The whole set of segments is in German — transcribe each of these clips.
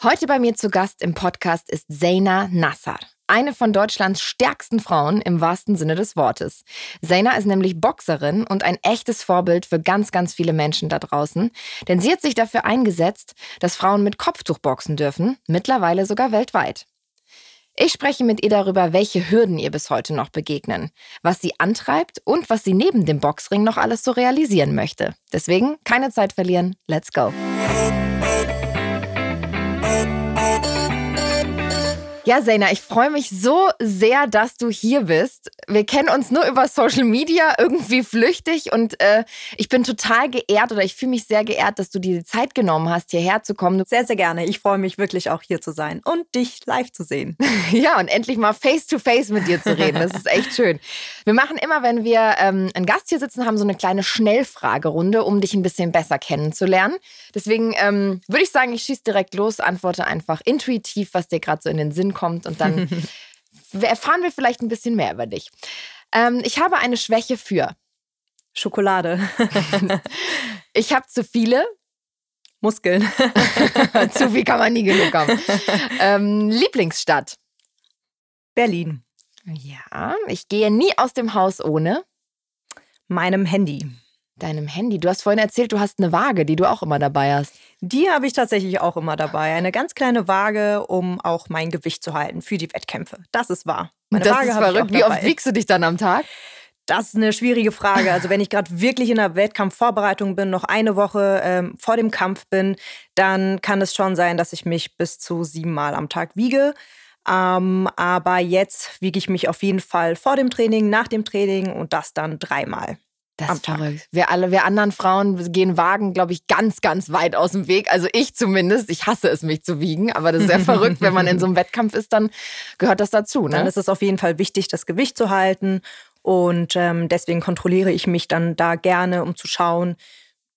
Heute bei mir zu Gast im Podcast ist Zaina Nassar. Eine von Deutschlands stärksten Frauen im wahrsten Sinne des Wortes. Zaina ist nämlich Boxerin und ein echtes Vorbild für ganz, ganz viele Menschen da draußen. Denn sie hat sich dafür eingesetzt, dass Frauen mit Kopftuch boxen dürfen, mittlerweile sogar weltweit. Ich spreche mit ihr darüber, welche Hürden ihr bis heute noch begegnen, was sie antreibt und was sie neben dem Boxring noch alles so realisieren möchte. Deswegen keine Zeit verlieren, let's go. Ja, Sena, ich freue mich so sehr, dass du hier bist. Wir kennen uns nur über Social Media, irgendwie flüchtig und äh, ich bin total geehrt oder ich fühle mich sehr geehrt, dass du dir die Zeit genommen hast, hierher zu kommen. Sehr, sehr gerne. Ich freue mich wirklich auch hier zu sein und dich live zu sehen. ja, und endlich mal face to face mit dir zu reden. Das ist echt schön. Wir machen immer, wenn wir ähm, einen Gast hier sitzen haben, so eine kleine Schnellfragerunde, um dich ein bisschen besser kennenzulernen. Deswegen ähm, würde ich sagen, ich schieße direkt los, antworte einfach intuitiv, was dir gerade so in den Sinn kommt kommt und dann erfahren wir vielleicht ein bisschen mehr über dich. Ähm, ich habe eine Schwäche für Schokolade. ich habe zu viele Muskeln. zu viel kann man nie genug haben. Ähm, Lieblingsstadt? Berlin. Ja, ich gehe nie aus dem Haus ohne meinem Handy deinem Handy. Du hast vorhin erzählt, du hast eine Waage, die du auch immer dabei hast. Die habe ich tatsächlich auch immer dabei. Eine ganz kleine Waage, um auch mein Gewicht zu halten für die Wettkämpfe. Das ist wahr. Meine das Waage ist verrückt. Wie oft wiegst du dich dann am Tag? Das ist eine schwierige Frage. Also wenn ich gerade wirklich in der Wettkampfvorbereitung bin, noch eine Woche ähm, vor dem Kampf bin, dann kann es schon sein, dass ich mich bis zu sieben Mal am Tag wiege. Ähm, aber jetzt wiege ich mich auf jeden Fall vor dem Training, nach dem Training und das dann dreimal. Das ist verrückt. Wir alle, wir anderen Frauen gehen Wagen, glaube ich, ganz, ganz weit aus dem Weg. Also ich zumindest. Ich hasse es, mich zu wiegen. Aber das ist sehr verrückt. Wenn man in so einem Wettkampf ist, dann gehört das dazu. Ne? Dann ist es auf jeden Fall wichtig, das Gewicht zu halten. Und ähm, deswegen kontrolliere ich mich dann da gerne, um zu schauen,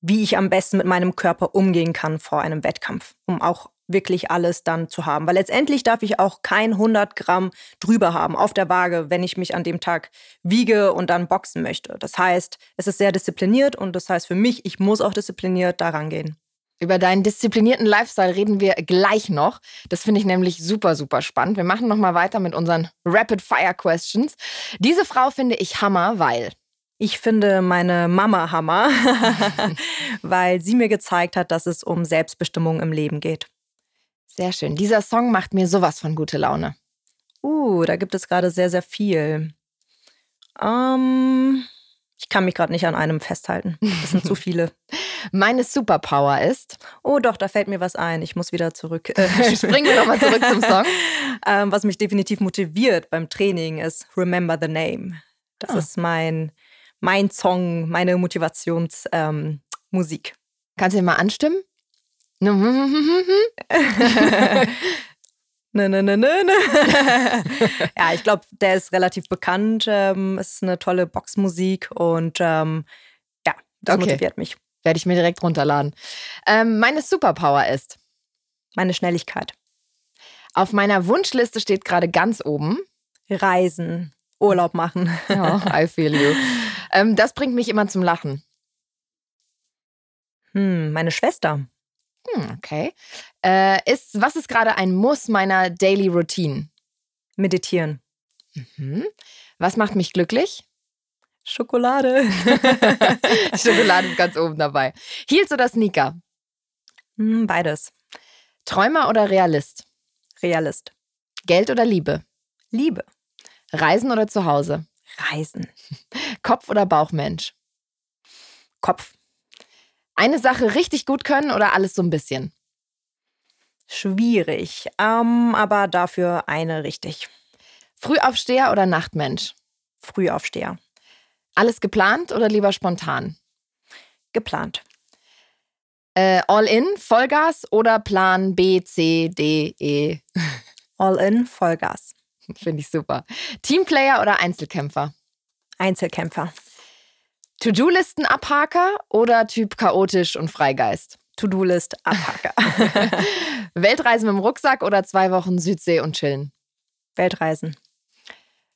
wie ich am besten mit meinem Körper umgehen kann vor einem Wettkampf, um auch wirklich alles dann zu haben. Weil letztendlich darf ich auch kein 100 Gramm drüber haben auf der Waage, wenn ich mich an dem Tag wiege und dann boxen möchte. Das heißt, es ist sehr diszipliniert und das heißt für mich, ich muss auch diszipliniert daran gehen. Über deinen disziplinierten Lifestyle reden wir gleich noch. Das finde ich nämlich super, super spannend. Wir machen nochmal weiter mit unseren Rapid Fire Questions. Diese Frau finde ich Hammer, weil ich finde meine Mama Hammer, weil sie mir gezeigt hat, dass es um Selbstbestimmung im Leben geht. Sehr schön. Dieser Song macht mir sowas von gute Laune. Uh, da gibt es gerade sehr, sehr viel. Ähm, ich kann mich gerade nicht an einem festhalten. Das sind zu viele. Meine Superpower ist. Oh, doch, da fällt mir was ein. Ich muss wieder zurück. Springen wir nochmal zurück zum Song. Ähm, was mich definitiv motiviert beim Training ist Remember the Name. Das oh. ist mein, mein Song, meine Motivationsmusik. Ähm, Kannst du ihn mal anstimmen? Ne, ne, ne, ne, ne. ja, ich glaube, der ist relativ bekannt. Ähm, ist eine tolle Boxmusik und ähm, ja, das okay. motiviert mich. Werde ich mir direkt runterladen. Ähm, meine Superpower ist meine Schnelligkeit. Auf meiner Wunschliste steht gerade ganz oben Reisen, Urlaub machen. oh, I feel you. Ähm, das bringt mich immer zum Lachen. Hm, meine Schwester. Hm, okay. Äh, ist, was ist gerade ein Muss meiner Daily Routine? Meditieren. Mhm. Was macht mich glücklich? Schokolade. Schokolade ist ganz oben dabei. Heels oder Sneaker? Hm, beides. Träumer oder Realist? Realist. Geld oder Liebe? Liebe. Reisen oder zu Hause? Reisen. Kopf oder Bauchmensch? Kopf. Eine Sache richtig gut können oder alles so ein bisschen? Schwierig, ähm, aber dafür eine richtig. Frühaufsteher oder Nachtmensch? Frühaufsteher. Alles geplant oder lieber spontan? Geplant. Äh, all in, Vollgas oder Plan B, C, D, E? All in, Vollgas. Finde ich super. Teamplayer oder Einzelkämpfer? Einzelkämpfer. To-Do-Listen Abhaker oder Typ chaotisch und Freigeist? To-Do-List Abhaker. Weltreisen mit dem Rucksack oder zwei Wochen Südsee und chillen? Weltreisen.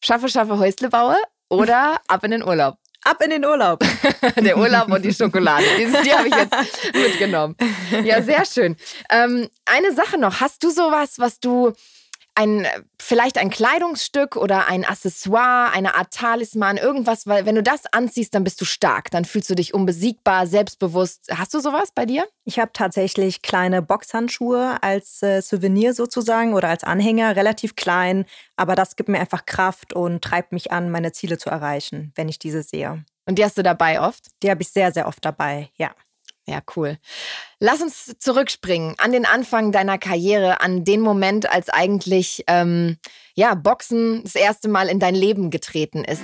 Schaffe, schaffe, Häusle baue oder ab in den Urlaub? ab in den Urlaub. Der Urlaub und die Schokolade. Dieses, die habe ich jetzt mitgenommen. Ja, sehr schön. Ähm, eine Sache noch. Hast du sowas, was du ein, vielleicht ein Kleidungsstück oder ein Accessoire, eine Art Talisman, irgendwas, weil wenn du das anziehst, dann bist du stark, dann fühlst du dich unbesiegbar, selbstbewusst. Hast du sowas bei dir? Ich habe tatsächlich kleine Boxhandschuhe als äh, Souvenir sozusagen oder als Anhänger, relativ klein, aber das gibt mir einfach Kraft und treibt mich an, meine Ziele zu erreichen, wenn ich diese sehe. Und die hast du dabei oft? Die habe ich sehr, sehr oft dabei, ja. Ja, cool. Lass uns zurückspringen an den Anfang deiner Karriere, an den Moment, als eigentlich ähm, ja, Boxen das erste Mal in dein Leben getreten ist.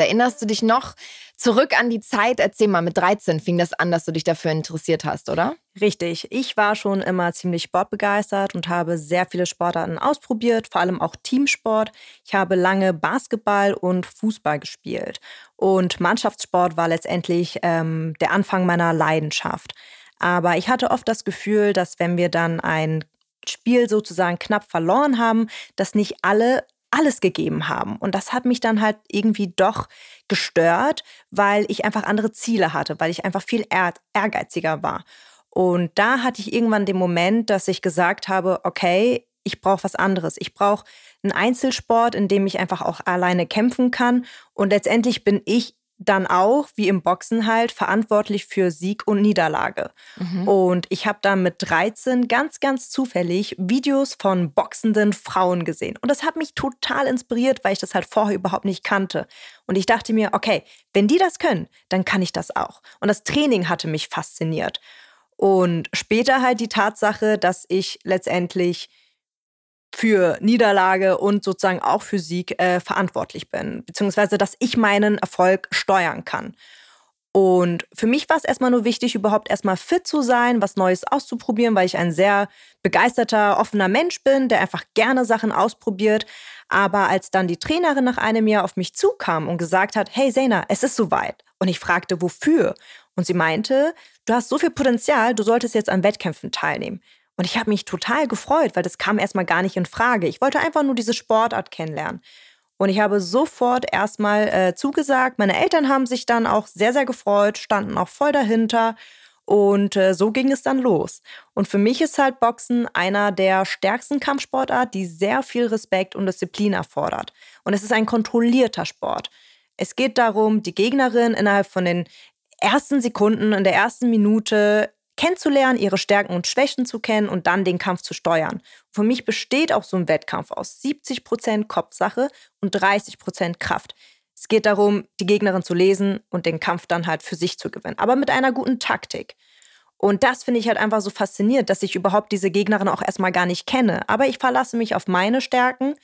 Erinnerst du dich noch zurück an die Zeit? Erzähl mal, mit 13 fing das an, dass du dich dafür interessiert hast, oder? Richtig. Ich war schon immer ziemlich sportbegeistert und habe sehr viele Sportarten ausprobiert, vor allem auch Teamsport. Ich habe lange Basketball und Fußball gespielt. Und Mannschaftssport war letztendlich ähm, der Anfang meiner Leidenschaft. Aber ich hatte oft das Gefühl, dass wenn wir dann ein Spiel sozusagen knapp verloren haben, dass nicht alle alles gegeben haben. Und das hat mich dann halt irgendwie doch gestört, weil ich einfach andere Ziele hatte, weil ich einfach viel ehrgeiziger war. Und da hatte ich irgendwann den Moment, dass ich gesagt habe, okay, ich brauche was anderes. Ich brauche einen Einzelsport, in dem ich einfach auch alleine kämpfen kann. Und letztendlich bin ich dann auch, wie im Boxen halt, verantwortlich für Sieg und Niederlage. Mhm. Und ich habe dann mit 13 ganz, ganz zufällig Videos von boxenden Frauen gesehen. Und das hat mich total inspiriert, weil ich das halt vorher überhaupt nicht kannte. Und ich dachte mir, okay, wenn die das können, dann kann ich das auch. Und das Training hatte mich fasziniert. Und später halt die Tatsache, dass ich letztendlich für Niederlage und sozusagen auch für Sieg äh, verantwortlich bin, beziehungsweise dass ich meinen Erfolg steuern kann. Und für mich war es erstmal nur wichtig, überhaupt erstmal fit zu sein, was Neues auszuprobieren, weil ich ein sehr begeisterter, offener Mensch bin, der einfach gerne Sachen ausprobiert. Aber als dann die Trainerin nach einem Jahr auf mich zukam und gesagt hat, hey Zena, es ist soweit. Und ich fragte, wofür? Und sie meinte, du hast so viel Potenzial, du solltest jetzt an Wettkämpfen teilnehmen. Und ich habe mich total gefreut, weil das kam erstmal gar nicht in Frage. Ich wollte einfach nur diese Sportart kennenlernen. Und ich habe sofort erstmal äh, zugesagt. Meine Eltern haben sich dann auch sehr, sehr gefreut, standen auch voll dahinter. Und äh, so ging es dann los. Und für mich ist halt Boxen einer der stärksten Kampfsportarten, die sehr viel Respekt und Disziplin erfordert. Und es ist ein kontrollierter Sport. Es geht darum, die Gegnerin innerhalb von den ersten Sekunden, in der ersten Minute kennenzulernen, ihre Stärken und Schwächen zu kennen und dann den Kampf zu steuern. Für mich besteht auch so ein Wettkampf aus 70 Prozent Kopfsache und 30 Prozent Kraft. Es geht darum, die Gegnerin zu lesen und den Kampf dann halt für sich zu gewinnen, aber mit einer guten Taktik. Und das finde ich halt einfach so faszinierend, dass ich überhaupt diese Gegnerin auch erstmal gar nicht kenne. Aber ich verlasse mich auf meine Stärken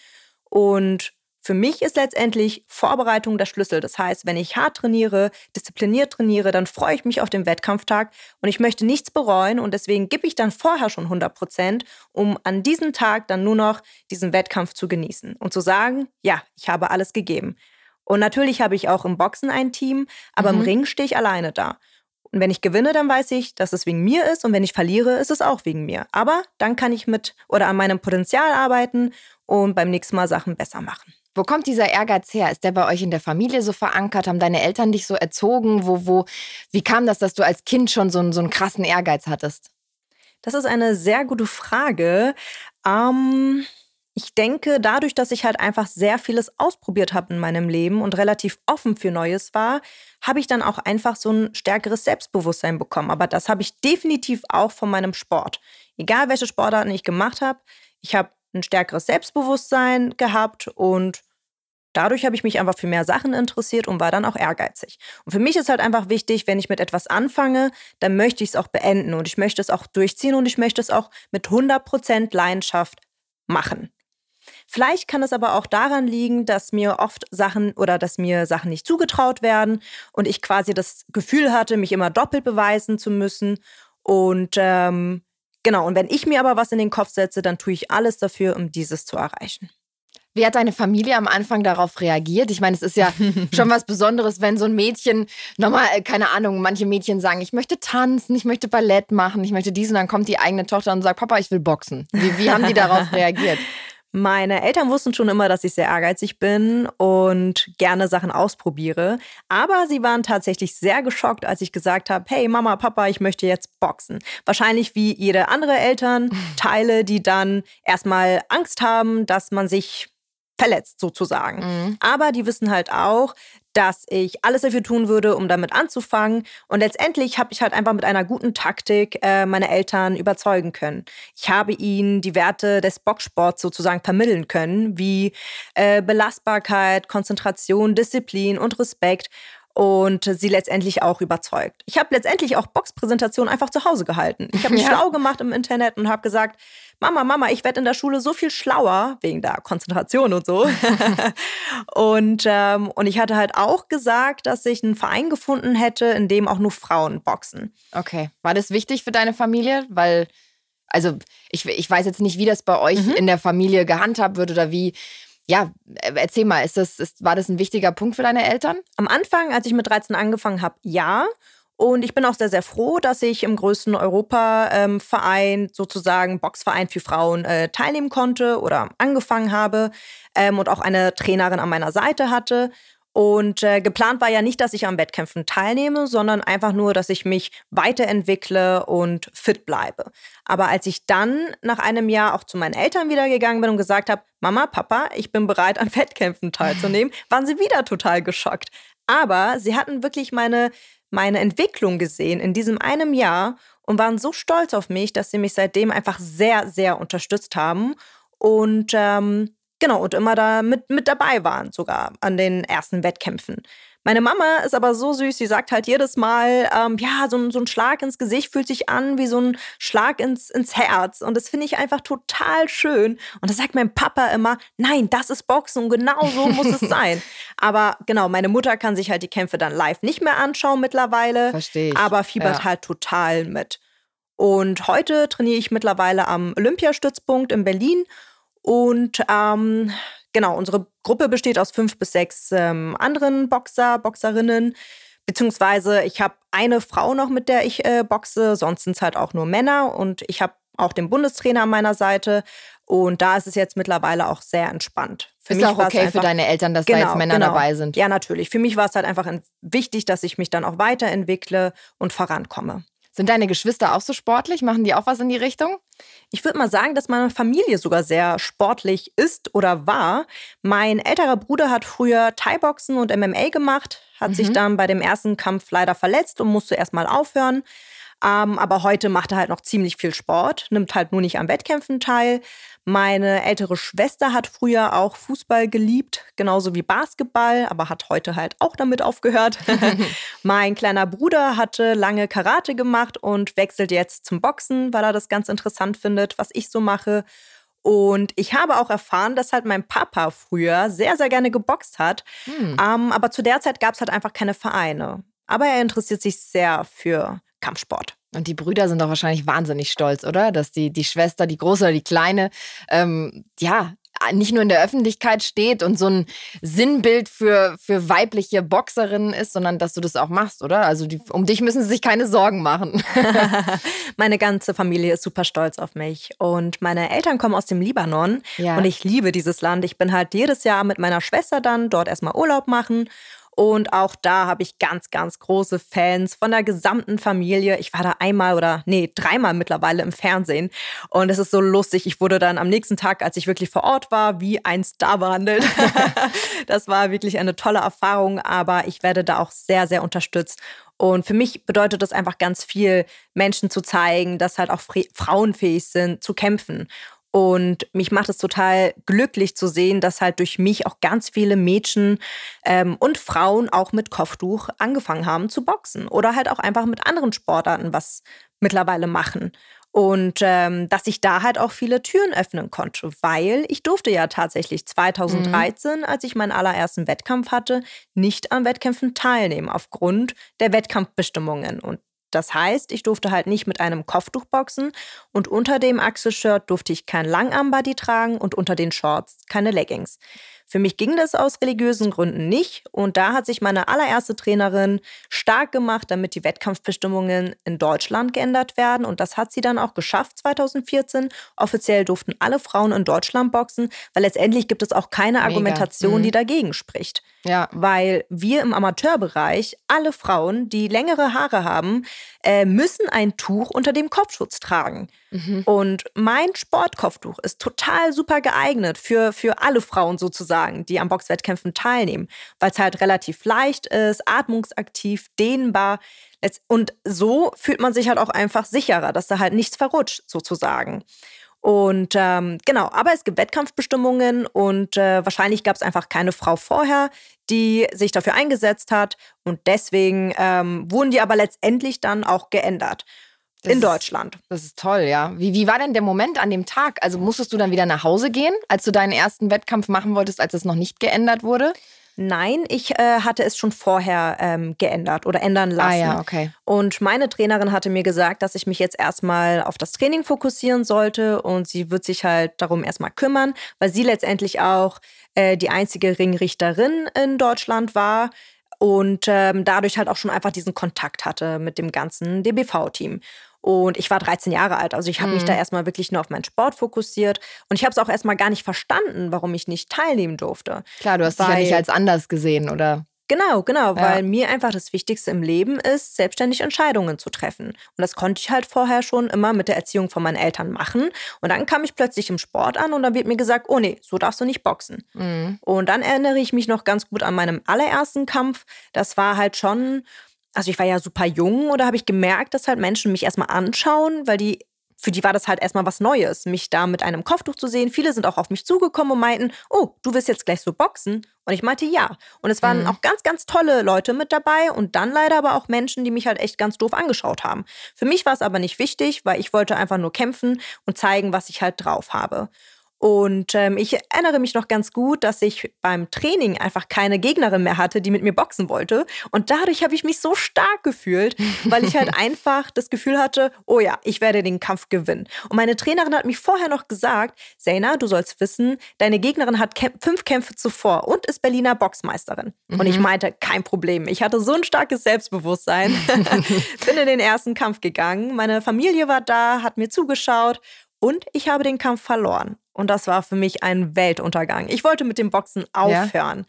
und für mich ist letztendlich Vorbereitung der Schlüssel. Das heißt, wenn ich hart trainiere, diszipliniert trainiere, dann freue ich mich auf den Wettkampftag und ich möchte nichts bereuen und deswegen gebe ich dann vorher schon 100 Prozent, um an diesem Tag dann nur noch diesen Wettkampf zu genießen und zu sagen, ja, ich habe alles gegeben. Und natürlich habe ich auch im Boxen ein Team, aber mhm. im Ring stehe ich alleine da. Und wenn ich gewinne, dann weiß ich, dass es wegen mir ist und wenn ich verliere, ist es auch wegen mir. Aber dann kann ich mit oder an meinem Potenzial arbeiten und beim nächsten Mal Sachen besser machen. Wo kommt dieser Ehrgeiz her? Ist der bei euch in der Familie so verankert? Haben deine Eltern dich so erzogen? Wo, wo, wie kam das, dass du als Kind schon so, einen, so einen krassen Ehrgeiz hattest? Das ist eine sehr gute Frage. Ähm, ich denke, dadurch, dass ich halt einfach sehr vieles ausprobiert habe in meinem Leben und relativ offen für Neues war, habe ich dann auch einfach so ein stärkeres Selbstbewusstsein bekommen. Aber das habe ich definitiv auch von meinem Sport. Egal welche Sportarten ich gemacht habe, ich habe ein stärkeres Selbstbewusstsein gehabt und Dadurch habe ich mich einfach für mehr Sachen interessiert und war dann auch ehrgeizig. Und für mich ist halt einfach wichtig, wenn ich mit etwas anfange, dann möchte ich es auch beenden und ich möchte es auch durchziehen und ich möchte es auch mit 100% Leidenschaft machen. Vielleicht kann es aber auch daran liegen, dass mir oft Sachen oder dass mir Sachen nicht zugetraut werden und ich quasi das Gefühl hatte, mich immer doppelt beweisen zu müssen. Und ähm, genau, und wenn ich mir aber was in den Kopf setze, dann tue ich alles dafür, um dieses zu erreichen. Wie hat deine Familie am Anfang darauf reagiert? Ich meine, es ist ja schon was Besonderes, wenn so ein Mädchen, nochmal, äh, keine Ahnung, manche Mädchen sagen, ich möchte tanzen, ich möchte Ballett machen, ich möchte dies und dann kommt die eigene Tochter und sagt, Papa, ich will boxen. Wie, wie haben die darauf reagiert? Meine Eltern wussten schon immer, dass ich sehr ehrgeizig bin und gerne Sachen ausprobiere. Aber sie waren tatsächlich sehr geschockt, als ich gesagt habe, hey Mama, Papa, ich möchte jetzt boxen. Wahrscheinlich wie jede andere Eltern, Teile, die dann erstmal Angst haben, dass man sich verletzt sozusagen. Mhm. Aber die wissen halt auch, dass ich alles dafür tun würde, um damit anzufangen. Und letztendlich habe ich halt einfach mit einer guten Taktik äh, meine Eltern überzeugen können. Ich habe ihnen die Werte des Boxsports sozusagen vermitteln können, wie äh, Belastbarkeit, Konzentration, Disziplin und Respekt und sie letztendlich auch überzeugt. Ich habe letztendlich auch Boxpräsentationen einfach zu Hause gehalten. Ich habe mich ja. schlau gemacht im Internet und habe gesagt, Mama, Mama, ich werde in der Schule so viel schlauer wegen der Konzentration und so. und, ähm, und ich hatte halt auch gesagt, dass ich einen Verein gefunden hätte, in dem auch nur Frauen boxen. Okay. War das wichtig für deine Familie? Weil, also ich, ich weiß jetzt nicht, wie das bei euch mhm. in der Familie gehandhabt wird oder wie ja, erzähl mal, ist das, ist, war das ein wichtiger Punkt für deine Eltern? Am Anfang, als ich mit 13 angefangen habe, ja. Und ich bin auch sehr, sehr froh, dass ich im größten Europa-Verein, ähm, sozusagen Boxverein für Frauen, äh, teilnehmen konnte oder angefangen habe ähm, und auch eine Trainerin an meiner Seite hatte. Und äh, geplant war ja nicht, dass ich an Wettkämpfen teilnehme, sondern einfach nur, dass ich mich weiterentwickle und fit bleibe. Aber als ich dann nach einem Jahr auch zu meinen Eltern wieder gegangen bin und gesagt habe, Mama, Papa, ich bin bereit, an Wettkämpfen teilzunehmen, waren sie wieder total geschockt. Aber sie hatten wirklich meine, meine Entwicklung gesehen in diesem einem Jahr und waren so stolz auf mich, dass sie mich seitdem einfach sehr, sehr unterstützt haben. Und ähm, Genau, und immer da mit, mit dabei waren, sogar an den ersten Wettkämpfen. Meine Mama ist aber so süß, sie sagt halt jedes Mal, ähm, ja, so, so, ein Schlag ins Gesicht fühlt sich an wie so ein Schlag ins, ins Herz. Und das finde ich einfach total schön. Und da sagt mein Papa immer, nein, das ist Boxen und genau so muss es sein. Aber genau, meine Mutter kann sich halt die Kämpfe dann live nicht mehr anschauen mittlerweile. Verstehe ich. Aber fiebert ja. halt total mit. Und heute trainiere ich mittlerweile am Olympiastützpunkt in Berlin und ähm, genau, unsere Gruppe besteht aus fünf bis sechs ähm, anderen Boxer, Boxerinnen. Beziehungsweise ich habe eine Frau noch, mit der ich äh, boxe, sonst sind es halt auch nur Männer. Und ich habe auch den Bundestrainer an meiner Seite. Und da ist es jetzt mittlerweile auch sehr entspannt. Für ist mich auch okay einfach, für deine Eltern, dass genau, da jetzt Männer genau. dabei sind. Ja, natürlich. Für mich war es halt einfach wichtig, dass ich mich dann auch weiterentwickle und vorankomme. Sind deine Geschwister auch so sportlich? Machen die auch was in die Richtung? Ich würde mal sagen, dass meine Familie sogar sehr sportlich ist oder war. Mein älterer Bruder hat früher Thai-Boxen und MMA gemacht, hat mhm. sich dann bei dem ersten Kampf leider verletzt und musste erstmal aufhören. Ähm, aber heute macht er halt noch ziemlich viel Sport, nimmt halt nur nicht an Wettkämpfen teil. Meine ältere Schwester hat früher auch Fußball geliebt, genauso wie Basketball, aber hat heute halt auch damit aufgehört. mein kleiner Bruder hatte lange Karate gemacht und wechselt jetzt zum Boxen, weil er das ganz interessant findet, was ich so mache. Und ich habe auch erfahren, dass halt mein Papa früher sehr, sehr gerne geboxt hat. Hm. Ähm, aber zu der Zeit gab es halt einfach keine Vereine. Aber er interessiert sich sehr für Kampfsport. Und die Brüder sind doch wahrscheinlich wahnsinnig stolz, oder? Dass die, die Schwester, die große oder die kleine, ähm, ja, nicht nur in der Öffentlichkeit steht und so ein Sinnbild für, für weibliche Boxerinnen ist, sondern dass du das auch machst, oder? Also die, um dich müssen sie sich keine Sorgen machen. meine ganze Familie ist super stolz auf mich und meine Eltern kommen aus dem Libanon ja. und ich liebe dieses Land. Ich bin halt jedes Jahr mit meiner Schwester dann dort erstmal Urlaub machen und auch da habe ich ganz, ganz große Fans von der gesamten Familie. Ich war da einmal oder nee, dreimal mittlerweile im Fernsehen. Und es ist so lustig. Ich wurde dann am nächsten Tag, als ich wirklich vor Ort war, wie ein Star behandelt. das war wirklich eine tolle Erfahrung, aber ich werde da auch sehr, sehr unterstützt. Und für mich bedeutet das einfach ganz viel, Menschen zu zeigen, dass halt auch Frauen fähig sind, zu kämpfen. Und mich macht es total glücklich zu sehen, dass halt durch mich auch ganz viele Mädchen ähm, und Frauen auch mit Kopftuch angefangen haben zu boxen oder halt auch einfach mit anderen Sportarten was mittlerweile machen. Und ähm, dass ich da halt auch viele Türen öffnen konnte, weil ich durfte ja tatsächlich 2013, mhm. als ich meinen allerersten Wettkampf hatte, nicht an Wettkämpfen teilnehmen aufgrund der Wettkampfbestimmungen. Und das heißt, ich durfte halt nicht mit einem Kopftuch boxen und unter dem Achselshirt durfte ich kein Langarmbody tragen und unter den Shorts keine Leggings. Für mich ging das aus religiösen Gründen nicht. Und da hat sich meine allererste Trainerin stark gemacht, damit die Wettkampfbestimmungen in Deutschland geändert werden. Und das hat sie dann auch geschafft 2014. Offiziell durften alle Frauen in Deutschland boxen, weil letztendlich gibt es auch keine Argumentation, mhm. die dagegen spricht. Ja. Weil wir im Amateurbereich, alle Frauen, die längere Haare haben, äh, müssen ein Tuch unter dem Kopfschutz tragen. Mhm. Und mein Sportkopftuch ist total super geeignet für, für alle Frauen sozusagen, die am Boxwettkämpfen teilnehmen, weil es halt relativ leicht ist, atmungsaktiv, dehnbar. Und so fühlt man sich halt auch einfach sicherer, dass da halt nichts verrutscht sozusagen. Und ähm, genau, aber es gibt Wettkampfbestimmungen und äh, wahrscheinlich gab es einfach keine Frau vorher, die sich dafür eingesetzt hat. Und deswegen ähm, wurden die aber letztendlich dann auch geändert. Das in Deutschland. Ist, das ist toll, ja. Wie, wie war denn der Moment an dem Tag? Also musstest du dann wieder nach Hause gehen, als du deinen ersten Wettkampf machen wolltest, als es noch nicht geändert wurde? Nein, ich äh, hatte es schon vorher ähm, geändert oder ändern lassen. Ah ja, okay. Und meine Trainerin hatte mir gesagt, dass ich mich jetzt erstmal auf das Training fokussieren sollte und sie wird sich halt darum erstmal kümmern, weil sie letztendlich auch äh, die einzige Ringrichterin in Deutschland war und ähm, dadurch halt auch schon einfach diesen Kontakt hatte mit dem ganzen DBV-Team. Und ich war 13 Jahre alt. Also ich habe mhm. mich da erstmal wirklich nur auf meinen Sport fokussiert. Und ich habe es auch erstmal gar nicht verstanden, warum ich nicht teilnehmen durfte. Klar, du hast weil, dich ja nicht als anders gesehen, oder? Genau, genau, ja. weil mir einfach das Wichtigste im Leben ist, selbstständig Entscheidungen zu treffen. Und das konnte ich halt vorher schon immer mit der Erziehung von meinen Eltern machen. Und dann kam ich plötzlich im Sport an und dann wird mir gesagt, oh nee, so darfst du nicht boxen. Mhm. Und dann erinnere ich mich noch ganz gut an meinem allerersten Kampf. Das war halt schon also ich war ja super jung oder habe ich gemerkt, dass halt Menschen mich erstmal anschauen, weil die für die war das halt erstmal was Neues, mich da mit einem Kopftuch zu sehen. Viele sind auch auf mich zugekommen und meinten, oh, du willst jetzt gleich so boxen? Und ich meinte ja. Und es waren mhm. auch ganz, ganz tolle Leute mit dabei und dann leider aber auch Menschen, die mich halt echt ganz doof angeschaut haben. Für mich war es aber nicht wichtig, weil ich wollte einfach nur kämpfen und zeigen, was ich halt drauf habe. Und ähm, ich erinnere mich noch ganz gut, dass ich beim Training einfach keine Gegnerin mehr hatte, die mit mir boxen wollte. Und dadurch habe ich mich so stark gefühlt, weil ich halt einfach das Gefühl hatte, oh ja, ich werde den Kampf gewinnen. Und meine Trainerin hat mich vorher noch gesagt, Sena, du sollst wissen, deine Gegnerin hat Kämp fünf Kämpfe zuvor und ist Berliner Boxmeisterin. Mhm. Und ich mhm. meinte, kein Problem. Ich hatte so ein starkes Selbstbewusstsein. Bin in den ersten Kampf gegangen. Meine Familie war da, hat mir zugeschaut und ich habe den Kampf verloren. Und das war für mich ein Weltuntergang. Ich wollte mit dem Boxen aufhören. Ja.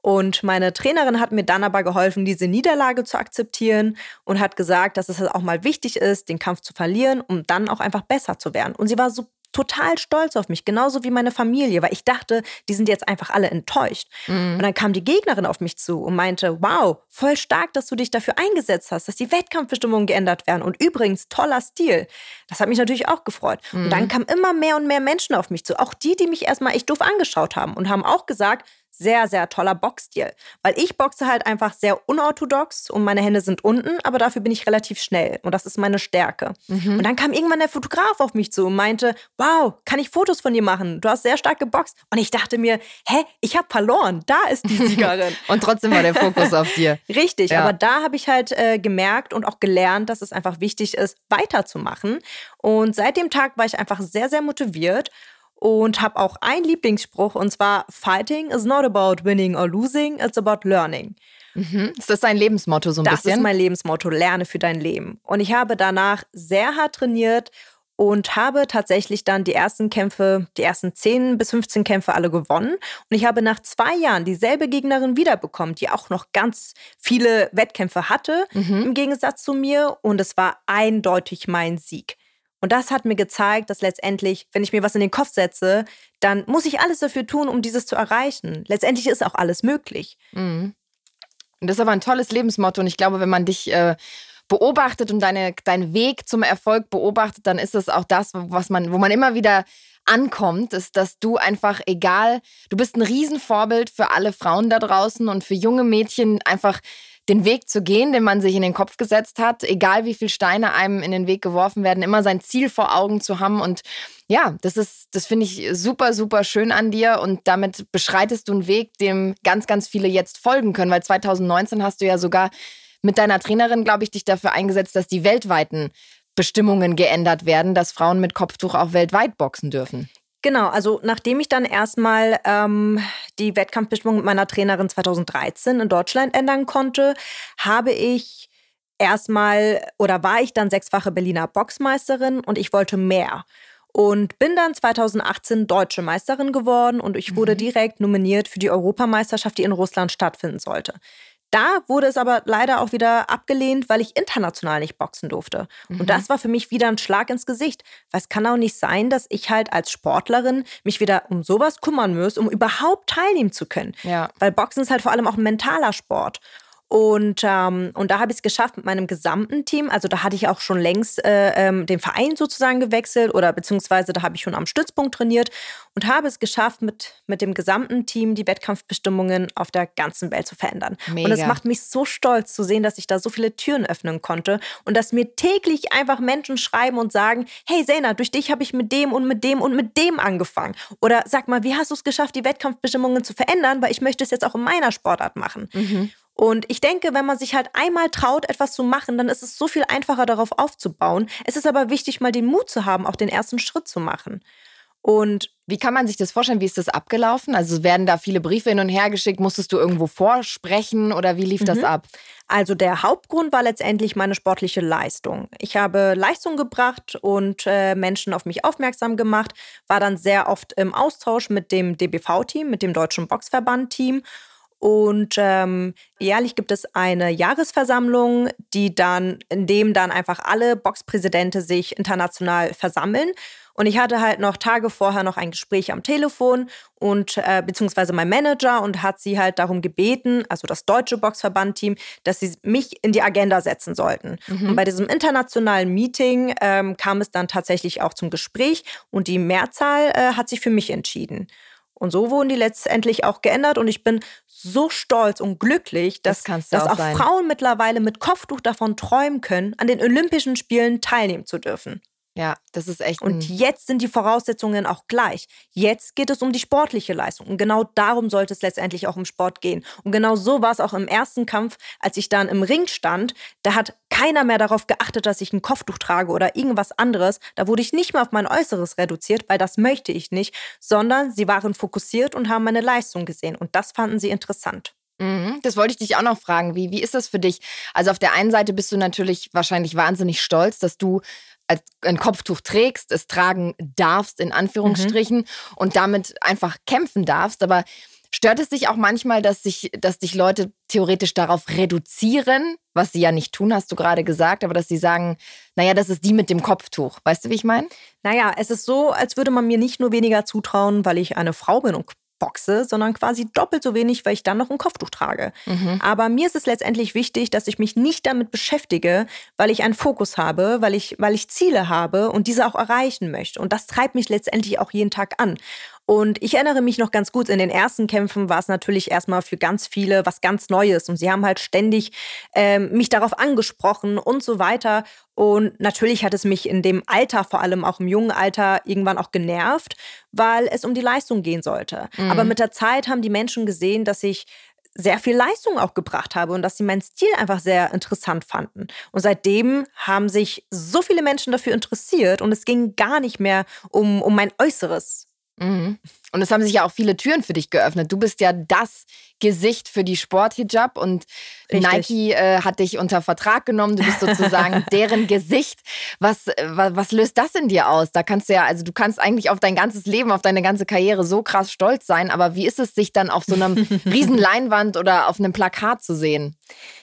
Und meine Trainerin hat mir dann aber geholfen, diese Niederlage zu akzeptieren und hat gesagt, dass es auch mal wichtig ist, den Kampf zu verlieren, um dann auch einfach besser zu werden. Und sie war so total stolz auf mich, genauso wie meine Familie, weil ich dachte, die sind jetzt einfach alle enttäuscht. Mhm. Und dann kam die Gegnerin auf mich zu und meinte, wow, voll stark, dass du dich dafür eingesetzt hast, dass die Wettkampfbestimmungen geändert werden. Und übrigens, toller Stil. Das hat mich natürlich auch gefreut. Mhm. Und dann mhm. kamen immer mehr und mehr Menschen auf mich zu, auch die, die mich erstmal echt doof angeschaut haben und haben auch gesagt, sehr, sehr toller Boxstil. Weil ich boxe halt einfach sehr unorthodox und meine Hände sind unten, aber dafür bin ich relativ schnell und das ist meine Stärke. Mhm. Und dann kam irgendwann der Fotograf auf mich zu und meinte, wow, kann ich Fotos von dir machen? Du hast sehr stark geboxt. Und ich dachte mir, hä, ich habe verloren, da ist die Siegerin. und trotzdem war der Fokus auf dir. Richtig, ja. aber da habe ich halt äh, gemerkt und auch gelernt, dass es einfach wichtig ist, weiterzumachen. Und seit dem Tag war ich einfach sehr, sehr motiviert und habe auch einen Lieblingsspruch und zwar Fighting is not about winning or losing, it's about learning. Mhm. Ist das dein Lebensmotto so ein das bisschen? Das ist mein Lebensmotto, lerne für dein Leben. Und ich habe danach sehr hart trainiert und habe tatsächlich dann die ersten Kämpfe, die ersten 10 bis 15 Kämpfe alle gewonnen. Und ich habe nach zwei Jahren dieselbe Gegnerin wiederbekommen, die auch noch ganz viele Wettkämpfe hatte, mhm. im Gegensatz zu mir. Und es war eindeutig mein Sieg. Und das hat mir gezeigt, dass letztendlich, wenn ich mir was in den Kopf setze, dann muss ich alles dafür tun, um dieses zu erreichen. Letztendlich ist auch alles möglich. Mhm. Und das ist aber ein tolles Lebensmotto. Und ich glaube, wenn man dich äh, beobachtet und deine, deinen Weg zum Erfolg beobachtet, dann ist das auch das, was man, wo man immer wieder ankommt, ist, dass du einfach egal, du bist ein Riesenvorbild für alle Frauen da draußen und für junge Mädchen einfach den Weg zu gehen, den man sich in den Kopf gesetzt hat, egal wie viele Steine einem in den Weg geworfen werden, immer sein Ziel vor Augen zu haben. Und ja, das ist, das finde ich super, super schön an dir. Und damit beschreitest du einen Weg, dem ganz, ganz viele jetzt folgen können. Weil 2019 hast du ja sogar mit deiner Trainerin, glaube ich, dich dafür eingesetzt, dass die weltweiten Bestimmungen geändert werden, dass Frauen mit Kopftuch auch weltweit boxen dürfen. Genau, also nachdem ich dann erstmal ähm, die Wettkampfbestimmung mit meiner Trainerin 2013 in Deutschland ändern konnte, habe ich erstmal oder war ich dann sechsfache Berliner Boxmeisterin und ich wollte mehr. Und bin dann 2018 deutsche Meisterin geworden und ich wurde mhm. direkt nominiert für die Europameisterschaft, die in Russland stattfinden sollte. Da wurde es aber leider auch wieder abgelehnt, weil ich international nicht boxen durfte. Mhm. Und das war für mich wieder ein Schlag ins Gesicht. Weil es kann auch nicht sein, dass ich halt als Sportlerin mich wieder um sowas kümmern muss, um überhaupt teilnehmen zu können. Ja. Weil Boxen ist halt vor allem auch ein mentaler Sport. Und, ähm, und da habe ich es geschafft mit meinem gesamten Team. Also da hatte ich auch schon längst äh, ähm, den Verein sozusagen gewechselt oder beziehungsweise da habe ich schon am Stützpunkt trainiert und habe es geschafft, mit, mit dem gesamten Team die Wettkampfbestimmungen auf der ganzen Welt zu verändern. Mega. Und es macht mich so stolz zu sehen, dass ich da so viele Türen öffnen konnte und dass mir täglich einfach Menschen schreiben und sagen, hey Sena, durch dich habe ich mit dem und mit dem und mit dem angefangen. Oder sag mal, wie hast du es geschafft, die Wettkampfbestimmungen zu verändern, weil ich möchte es jetzt auch in meiner Sportart machen. Mhm. Und ich denke, wenn man sich halt einmal traut, etwas zu machen, dann ist es so viel einfacher darauf aufzubauen. Es ist aber wichtig, mal den Mut zu haben, auch den ersten Schritt zu machen. Und wie kann man sich das vorstellen? Wie ist das abgelaufen? Also werden da viele Briefe hin und her geschickt? Musstest du irgendwo vorsprechen oder wie lief mhm. das ab? Also der Hauptgrund war letztendlich meine sportliche Leistung. Ich habe Leistung gebracht und äh, Menschen auf mich aufmerksam gemacht, war dann sehr oft im Austausch mit dem DBV-Team, mit dem Deutschen Boxverband-Team und ähm, jährlich gibt es eine Jahresversammlung, die dann, in dem dann einfach alle Boxpräsidente sich international versammeln. Und ich hatte halt noch Tage vorher noch ein Gespräch am Telefon und äh, beziehungsweise mein Manager und hat sie halt darum gebeten, also das deutsche Boxverbandteam, dass sie mich in die Agenda setzen sollten. Mhm. Und bei diesem internationalen Meeting ähm, kam es dann tatsächlich auch zum Gespräch und die Mehrzahl äh, hat sich für mich entschieden. Und so wurden die letztendlich auch geändert und ich bin so stolz und glücklich, dass, das dass auch, auch Frauen mittlerweile mit Kopftuch davon träumen können, an den Olympischen Spielen teilnehmen zu dürfen. Ja, das ist echt. Und jetzt sind die Voraussetzungen auch gleich. Jetzt geht es um die sportliche Leistung. Und genau darum sollte es letztendlich auch im Sport gehen. Und genau so war es auch im ersten Kampf, als ich dann im Ring stand. Da hat keiner mehr darauf geachtet, dass ich ein Kopftuch trage oder irgendwas anderes. Da wurde ich nicht mehr auf mein Äußeres reduziert, weil das möchte ich nicht, sondern sie waren fokussiert und haben meine Leistung gesehen. Und das fanden sie interessant. Mhm, das wollte ich dich auch noch fragen. Wie, wie ist das für dich? Also auf der einen Seite bist du natürlich wahrscheinlich wahnsinnig stolz, dass du ein Kopftuch trägst, es tragen darfst, in Anführungsstrichen, mhm. und damit einfach kämpfen darfst. Aber stört es dich auch manchmal, dass, sich, dass dich Leute theoretisch darauf reduzieren, was sie ja nicht tun, hast du gerade gesagt, aber dass sie sagen, naja, das ist die mit dem Kopftuch. Weißt du, wie ich meine? Naja, es ist so, als würde man mir nicht nur weniger zutrauen, weil ich eine Frau bin und boxe, sondern quasi doppelt so wenig, weil ich dann noch ein Kopftuch trage. Mhm. Aber mir ist es letztendlich wichtig, dass ich mich nicht damit beschäftige, weil ich einen Fokus habe, weil ich, weil ich Ziele habe und diese auch erreichen möchte. Und das treibt mich letztendlich auch jeden Tag an. Und ich erinnere mich noch ganz gut, in den ersten Kämpfen war es natürlich erstmal für ganz viele was ganz Neues. Und sie haben halt ständig ähm, mich darauf angesprochen und so weiter. Und natürlich hat es mich in dem Alter, vor allem auch im jungen Alter, irgendwann auch genervt, weil es um die Leistung gehen sollte. Mhm. Aber mit der Zeit haben die Menschen gesehen, dass ich sehr viel Leistung auch gebracht habe und dass sie meinen Stil einfach sehr interessant fanden. Und seitdem haben sich so viele Menschen dafür interessiert und es ging gar nicht mehr um, um mein Äußeres. Mhm. Und es haben sich ja auch viele Türen für dich geöffnet. Du bist ja das Gesicht für die Sporthijab und Richtig. Nike äh, hat dich unter Vertrag genommen. Du bist sozusagen deren Gesicht. Was, was, was, löst das in dir aus? Da kannst du ja, also du kannst eigentlich auf dein ganzes Leben, auf deine ganze Karriere so krass stolz sein. Aber wie ist es, sich dann auf so einem riesen Leinwand oder auf einem Plakat zu sehen?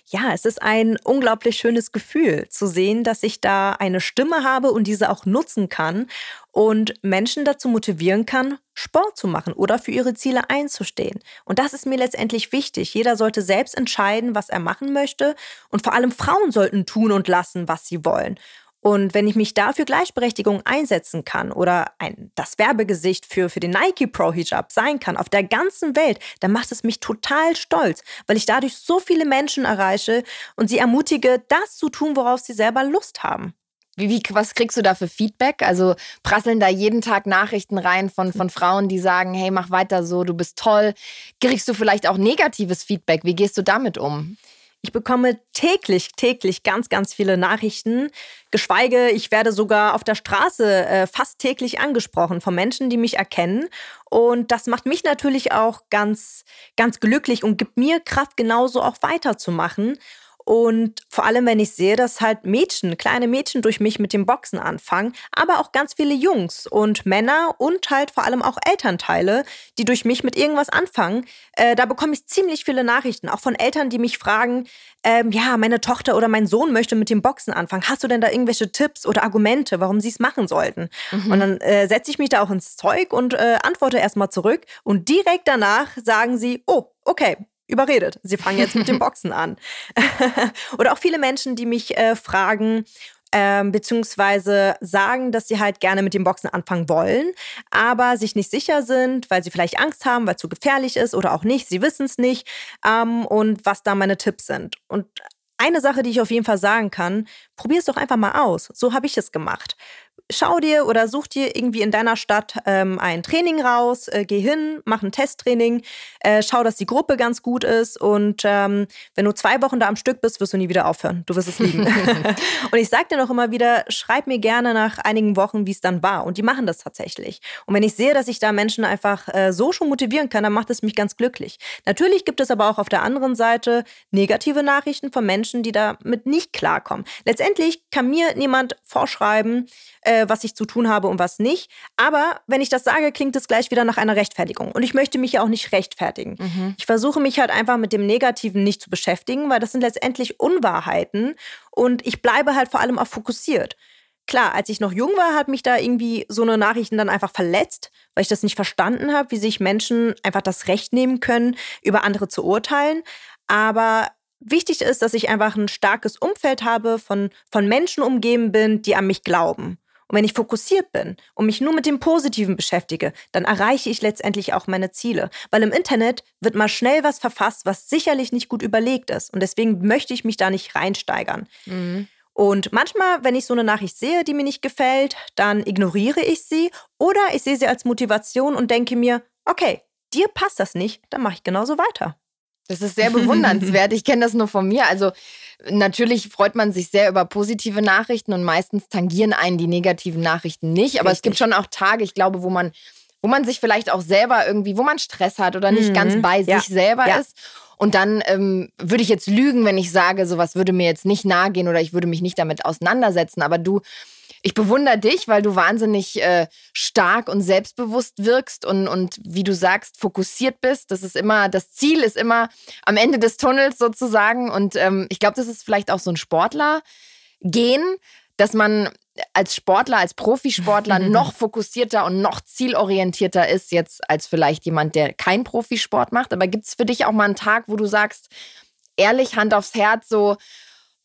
Ja, es ist ein unglaublich schönes Gefühl zu sehen, dass ich da eine Stimme habe und diese auch nutzen kann und Menschen dazu motivieren kann, Sport zu machen oder für ihre Ziele einzustehen. Und das ist mir letztendlich wichtig. Jeder sollte selbst entscheiden, was er machen möchte und vor allem Frauen sollten tun und lassen, was sie wollen. Und wenn ich mich da für Gleichberechtigung einsetzen kann oder ein, das Werbegesicht für, für den Nike Pro Hijab sein kann auf der ganzen Welt, dann macht es mich total stolz, weil ich dadurch so viele Menschen erreiche und sie ermutige, das zu tun, worauf sie selber Lust haben. Wie, wie, was kriegst du da für Feedback? Also prasseln da jeden Tag Nachrichten rein von, von Frauen, die sagen, hey, mach weiter so, du bist toll. Kriegst du vielleicht auch negatives Feedback? Wie gehst du damit um? Ich bekomme täglich, täglich ganz, ganz viele Nachrichten. Geschweige, ich werde sogar auf der Straße äh, fast täglich angesprochen von Menschen, die mich erkennen. Und das macht mich natürlich auch ganz, ganz glücklich und gibt mir Kraft, genauso auch weiterzumachen. Und vor allem, wenn ich sehe, dass halt Mädchen, kleine Mädchen durch mich mit dem Boxen anfangen, aber auch ganz viele Jungs und Männer und halt vor allem auch Elternteile, die durch mich mit irgendwas anfangen, äh, da bekomme ich ziemlich viele Nachrichten, auch von Eltern, die mich fragen, ähm, ja, meine Tochter oder mein Sohn möchte mit dem Boxen anfangen. Hast du denn da irgendwelche Tipps oder Argumente, warum sie es machen sollten? Mhm. Und dann äh, setze ich mich da auch ins Zeug und äh, antworte erstmal zurück. Und direkt danach sagen sie, oh, okay, überredet. Sie fangen jetzt mit dem Boxen an. Oder auch viele Menschen, die mich äh, fragen, ähm, beziehungsweise sagen, dass sie halt gerne mit dem Boxen anfangen wollen, aber sich nicht sicher sind, weil sie vielleicht Angst haben, weil es zu gefährlich ist oder auch nicht. Sie wissen es nicht ähm, und was da meine Tipps sind. Und eine Sache, die ich auf jeden Fall sagen kann, probier es doch einfach mal aus. So habe ich es gemacht schau dir oder such dir irgendwie in deiner Stadt ähm, ein Training raus, äh, geh hin, mach ein Testtraining, äh, schau, dass die Gruppe ganz gut ist und ähm, wenn du zwei Wochen da am Stück bist, wirst du nie wieder aufhören. Du wirst es lieben. und ich sag dir noch immer wieder, schreib mir gerne nach einigen Wochen, wie es dann war. Und die machen das tatsächlich. Und wenn ich sehe, dass ich da Menschen einfach äh, so schon motivieren kann, dann macht es mich ganz glücklich. Natürlich gibt es aber auch auf der anderen Seite negative Nachrichten von Menschen, die damit nicht klarkommen. Letztendlich kann mir niemand vorschreiben, äh, was ich zu tun habe und was nicht. Aber wenn ich das sage, klingt es gleich wieder nach einer Rechtfertigung. Und ich möchte mich ja auch nicht rechtfertigen. Mhm. Ich versuche mich halt einfach mit dem Negativen nicht zu beschäftigen, weil das sind letztendlich Unwahrheiten. Und ich bleibe halt vor allem auch fokussiert. Klar, als ich noch jung war, hat mich da irgendwie so eine Nachrichten dann einfach verletzt, weil ich das nicht verstanden habe, wie sich Menschen einfach das Recht nehmen können, über andere zu urteilen. Aber wichtig ist, dass ich einfach ein starkes Umfeld habe, von, von Menschen umgeben bin, die an mich glauben. Und wenn ich fokussiert bin und mich nur mit dem Positiven beschäftige, dann erreiche ich letztendlich auch meine Ziele. Weil im Internet wird mal schnell was verfasst, was sicherlich nicht gut überlegt ist. Und deswegen möchte ich mich da nicht reinsteigern. Mhm. Und manchmal, wenn ich so eine Nachricht sehe, die mir nicht gefällt, dann ignoriere ich sie oder ich sehe sie als Motivation und denke mir, okay, dir passt das nicht, dann mache ich genauso weiter. Das ist sehr bewundernswert. Ich kenne das nur von mir. Also natürlich freut man sich sehr über positive Nachrichten und meistens tangieren einen die negativen Nachrichten nicht. Aber Richtig. es gibt schon auch Tage, ich glaube, wo man, wo man sich vielleicht auch selber irgendwie, wo man Stress hat oder nicht mhm. ganz bei ja. sich selber ja. ist. Und dann ähm, würde ich jetzt lügen, wenn ich sage, sowas würde mir jetzt nicht nahe gehen oder ich würde mich nicht damit auseinandersetzen. Aber du ich bewundere dich, weil du wahnsinnig äh, stark und selbstbewusst wirkst und, und wie du sagst, fokussiert bist. Das ist immer, das Ziel ist immer am Ende des Tunnels sozusagen. Und ähm, ich glaube, das ist vielleicht auch so ein Sportler-Gen, dass man als Sportler, als Profisportler noch fokussierter und noch zielorientierter ist jetzt als vielleicht jemand, der keinen Profisport macht. Aber gibt es für dich auch mal einen Tag, wo du sagst, ehrlich, Hand aufs Herz, so,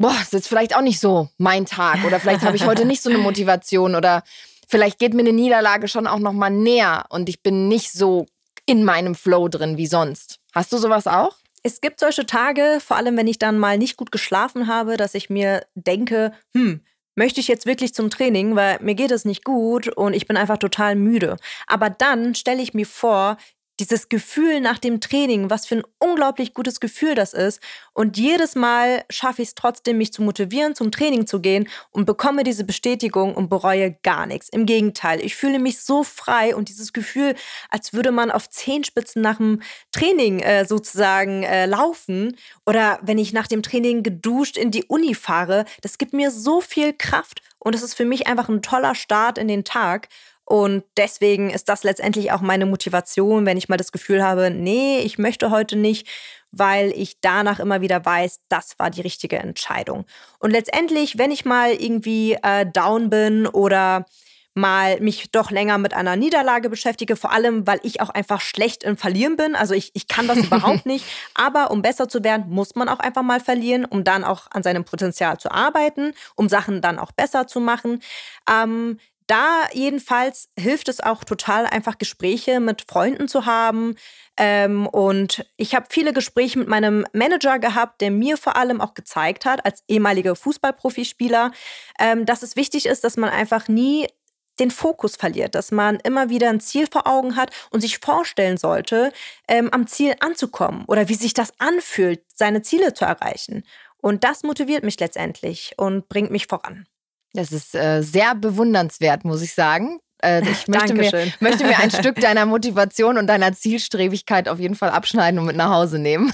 boah, ist jetzt vielleicht auch nicht so mein Tag oder vielleicht habe ich heute nicht so eine Motivation oder vielleicht geht mir eine Niederlage schon auch noch mal näher und ich bin nicht so in meinem Flow drin wie sonst. Hast du sowas auch? Es gibt solche Tage, vor allem wenn ich dann mal nicht gut geschlafen habe, dass ich mir denke, hm, möchte ich jetzt wirklich zum Training, weil mir geht es nicht gut und ich bin einfach total müde. Aber dann stelle ich mir vor, dieses Gefühl nach dem Training, was für ein unglaublich gutes Gefühl das ist. Und jedes Mal schaffe ich es trotzdem, mich zu motivieren, zum Training zu gehen und bekomme diese Bestätigung und bereue gar nichts. Im Gegenteil, ich fühle mich so frei und dieses Gefühl, als würde man auf Zehenspitzen nach dem Training äh, sozusagen äh, laufen oder wenn ich nach dem Training geduscht in die Uni fahre, das gibt mir so viel Kraft und es ist für mich einfach ein toller Start in den Tag. Und deswegen ist das letztendlich auch meine Motivation, wenn ich mal das Gefühl habe, nee, ich möchte heute nicht, weil ich danach immer wieder weiß, das war die richtige Entscheidung. Und letztendlich, wenn ich mal irgendwie äh, down bin oder mal mich doch länger mit einer Niederlage beschäftige, vor allem, weil ich auch einfach schlecht im Verlieren bin. Also ich, ich kann das überhaupt nicht. Aber um besser zu werden, muss man auch einfach mal verlieren, um dann auch an seinem Potenzial zu arbeiten, um Sachen dann auch besser zu machen. Ähm, da jedenfalls hilft es auch total, einfach Gespräche mit Freunden zu haben. Ähm, und ich habe viele Gespräche mit meinem Manager gehabt, der mir vor allem auch gezeigt hat, als ehemaliger Fußballprofispieler, ähm, dass es wichtig ist, dass man einfach nie den Fokus verliert, dass man immer wieder ein Ziel vor Augen hat und sich vorstellen sollte, ähm, am Ziel anzukommen oder wie sich das anfühlt, seine Ziele zu erreichen. Und das motiviert mich letztendlich und bringt mich voran. Das ist äh, sehr bewundernswert, muss ich sagen. Äh, ich möchte mir, möchte mir ein Stück deiner Motivation und deiner Zielstrebigkeit auf jeden Fall abschneiden und mit nach Hause nehmen.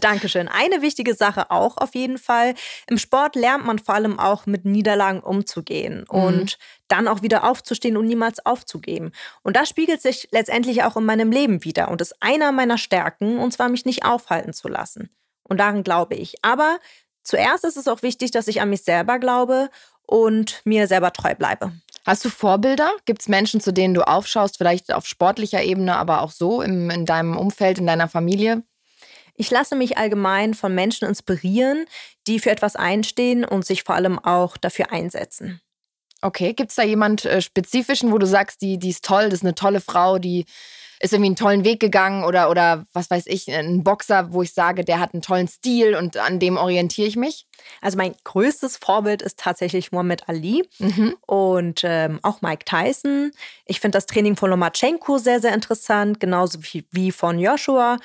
Dankeschön. Eine wichtige Sache auch auf jeden Fall. Im Sport lernt man vor allem auch mit Niederlagen umzugehen mhm. und dann auch wieder aufzustehen und niemals aufzugeben. Und das spiegelt sich letztendlich auch in meinem Leben wieder und ist einer meiner Stärken, und zwar mich nicht aufhalten zu lassen. Und daran glaube ich. Aber zuerst ist es auch wichtig, dass ich an mich selber glaube und mir selber treu bleibe. Hast du Vorbilder? Gibt es Menschen, zu denen du aufschaust, vielleicht auf sportlicher Ebene, aber auch so im, in deinem Umfeld, in deiner Familie? Ich lasse mich allgemein von Menschen inspirieren, die für etwas einstehen und sich vor allem auch dafür einsetzen. Okay, gibt es da jemand äh, spezifischen, wo du sagst, die, die ist toll, das ist eine tolle Frau, die ist irgendwie einen tollen Weg gegangen oder, oder was weiß ich, ein Boxer, wo ich sage, der hat einen tollen Stil und an dem orientiere ich mich? Also mein größtes Vorbild ist tatsächlich Muhammad Ali mhm. und ähm, auch Mike Tyson. Ich finde das Training von Lomachenko sehr, sehr interessant, genauso wie, wie von Joshua.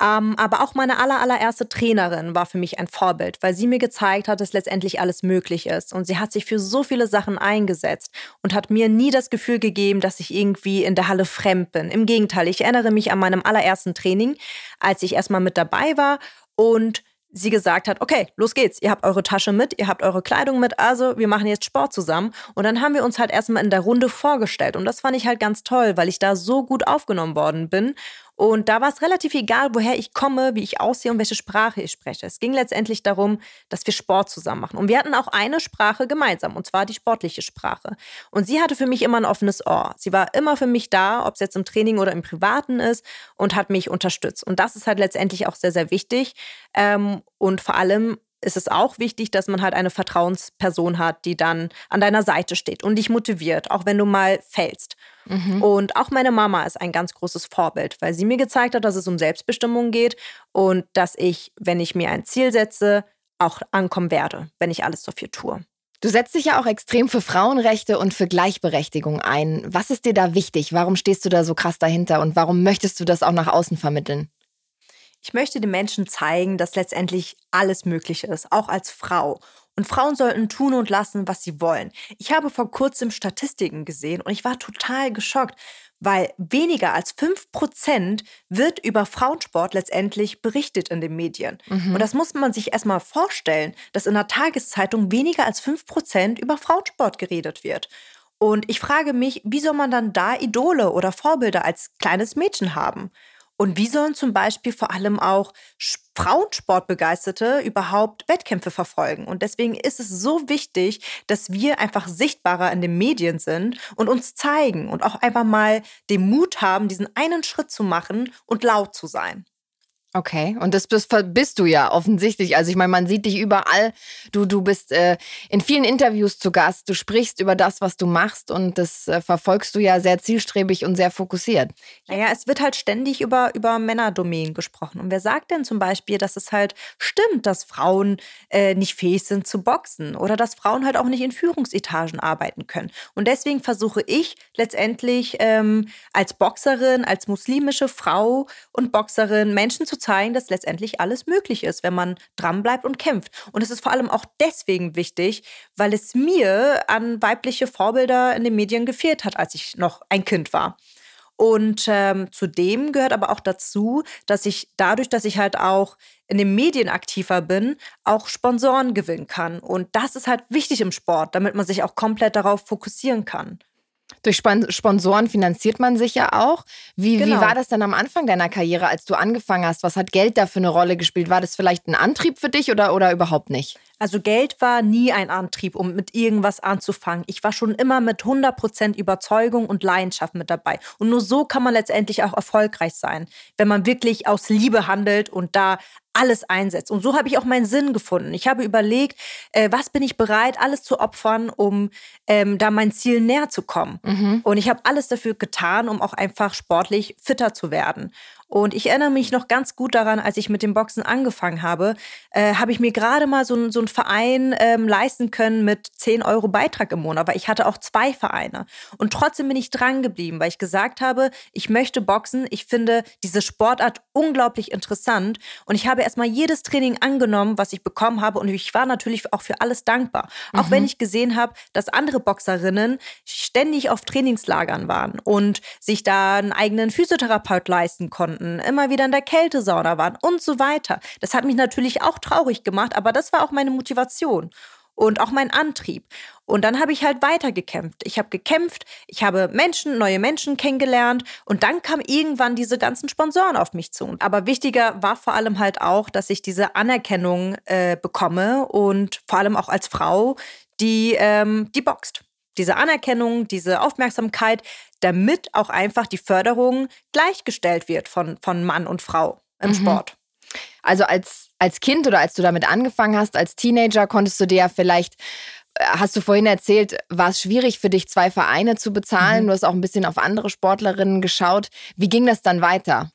Ähm, aber auch meine aller, allererste Trainerin war für mich ein Vorbild, weil sie mir gezeigt hat, dass letztendlich alles möglich ist. Und sie hat sich für so viele Sachen eingesetzt und hat mir nie das Gefühl gegeben, dass ich irgendwie in der Halle fremd bin. Im Gegenteil, ich erinnere mich an meinem allerersten Training, als ich erstmal mit dabei war und sie gesagt hat, okay, los geht's, ihr habt eure Tasche mit, ihr habt eure Kleidung mit, also wir machen jetzt Sport zusammen. Und dann haben wir uns halt erstmal in der Runde vorgestellt. Und das fand ich halt ganz toll, weil ich da so gut aufgenommen worden bin und da war es relativ egal, woher ich komme, wie ich aussehe und welche Sprache ich spreche. Es ging letztendlich darum, dass wir Sport zusammen machen. Und wir hatten auch eine Sprache gemeinsam, und zwar die sportliche Sprache. Und sie hatte für mich immer ein offenes Ohr. Sie war immer für mich da, ob es jetzt im Training oder im Privaten ist, und hat mich unterstützt. Und das ist halt letztendlich auch sehr, sehr wichtig. Ähm, und vor allem ist es auch wichtig, dass man halt eine Vertrauensperson hat, die dann an deiner Seite steht und dich motiviert, auch wenn du mal fällst. Mhm. Und auch meine Mama ist ein ganz großes Vorbild, weil sie mir gezeigt hat, dass es um Selbstbestimmung geht und dass ich, wenn ich mir ein Ziel setze, auch ankommen werde, wenn ich alles dafür tue. Du setzt dich ja auch extrem für Frauenrechte und für Gleichberechtigung ein. Was ist dir da wichtig? Warum stehst du da so krass dahinter und warum möchtest du das auch nach außen vermitteln? Ich möchte den Menschen zeigen, dass letztendlich alles möglich ist, auch als Frau. Und Frauen sollten tun und lassen, was sie wollen. Ich habe vor kurzem Statistiken gesehen und ich war total geschockt, weil weniger als 5% wird über Frauensport letztendlich berichtet in den Medien. Mhm. Und das muss man sich erstmal vorstellen, dass in der Tageszeitung weniger als 5% über Frauensport geredet wird. Und ich frage mich, wie soll man dann da Idole oder Vorbilder als kleines Mädchen haben? Und wie sollen zum Beispiel vor allem auch Frauensportbegeisterte überhaupt Wettkämpfe verfolgen? Und deswegen ist es so wichtig, dass wir einfach sichtbarer in den Medien sind und uns zeigen und auch einfach mal den Mut haben, diesen einen Schritt zu machen und laut zu sein. Okay, und das bist, bist, du ja offensichtlich. Also ich meine, man sieht dich überall. Du, du bist äh, in vielen Interviews zu Gast. Du sprichst über das, was du machst und das äh, verfolgst du ja sehr zielstrebig und sehr fokussiert. Naja, es wird halt ständig über, über Männerdomänen gesprochen. Und wer sagt denn zum Beispiel, dass es halt stimmt, dass Frauen äh, nicht fähig sind zu boxen oder dass Frauen halt auch nicht in Führungsetagen arbeiten können? Und deswegen versuche ich letztendlich ähm, als Boxerin, als muslimische Frau und Boxerin Menschen zu zeigen, dass letztendlich alles möglich ist, wenn man dranbleibt und kämpft. Und es ist vor allem auch deswegen wichtig, weil es mir an weibliche Vorbilder in den Medien gefehlt hat, als ich noch ein Kind war. Und ähm, zudem gehört aber auch dazu, dass ich dadurch, dass ich halt auch in den Medien aktiver bin, auch Sponsoren gewinnen kann. Und das ist halt wichtig im Sport, damit man sich auch komplett darauf fokussieren kann. Durch Sponsoren finanziert man sich ja auch. Wie, genau. wie war das denn am Anfang deiner Karriere, als du angefangen hast? Was hat Geld da für eine Rolle gespielt? War das vielleicht ein Antrieb für dich oder, oder überhaupt nicht? Also Geld war nie ein Antrieb, um mit irgendwas anzufangen. Ich war schon immer mit 100% Überzeugung und Leidenschaft mit dabei. Und nur so kann man letztendlich auch erfolgreich sein, wenn man wirklich aus Liebe handelt und da alles einsetzt. Und so habe ich auch meinen Sinn gefunden. Ich habe überlegt, äh, was bin ich bereit, alles zu opfern, um ähm, da mein Ziel näher zu kommen. Mhm. Und ich habe alles dafür getan, um auch einfach sportlich fitter zu werden. Und ich erinnere mich noch ganz gut daran, als ich mit dem Boxen angefangen habe, äh, habe ich mir gerade mal so, so einen Verein ähm, leisten können mit 10 Euro Beitrag im Monat, weil ich hatte auch zwei Vereine. Und trotzdem bin ich dran geblieben, weil ich gesagt habe, ich möchte boxen. Ich finde diese Sportart unglaublich interessant. Und ich habe erstmal jedes Training angenommen, was ich bekommen habe. Und ich war natürlich auch für alles dankbar. Mhm. Auch wenn ich gesehen habe, dass andere Boxerinnen ständig auf Trainingslagern waren und sich da einen eigenen Physiotherapeut leisten konnten, immer wieder in der Kältesauna waren und so weiter. Das hat mich natürlich auch traurig gemacht, aber das war auch meine Motivation und auch mein Antrieb. Und dann habe ich halt weitergekämpft. Ich habe gekämpft, ich habe Menschen, neue Menschen kennengelernt und dann kamen irgendwann diese ganzen Sponsoren auf mich zu. Aber wichtiger war vor allem halt auch, dass ich diese Anerkennung äh, bekomme und vor allem auch als Frau, die, ähm, die boxt. Diese Anerkennung, diese Aufmerksamkeit, damit auch einfach die Förderung gleichgestellt wird von, von Mann und Frau im mhm. Sport. Also als, als Kind oder als du damit angefangen hast, als Teenager, konntest du dir ja vielleicht, äh, hast du vorhin erzählt, war es schwierig für dich, zwei Vereine zu bezahlen. Mhm. Du hast auch ein bisschen auf andere Sportlerinnen geschaut. Wie ging das dann weiter?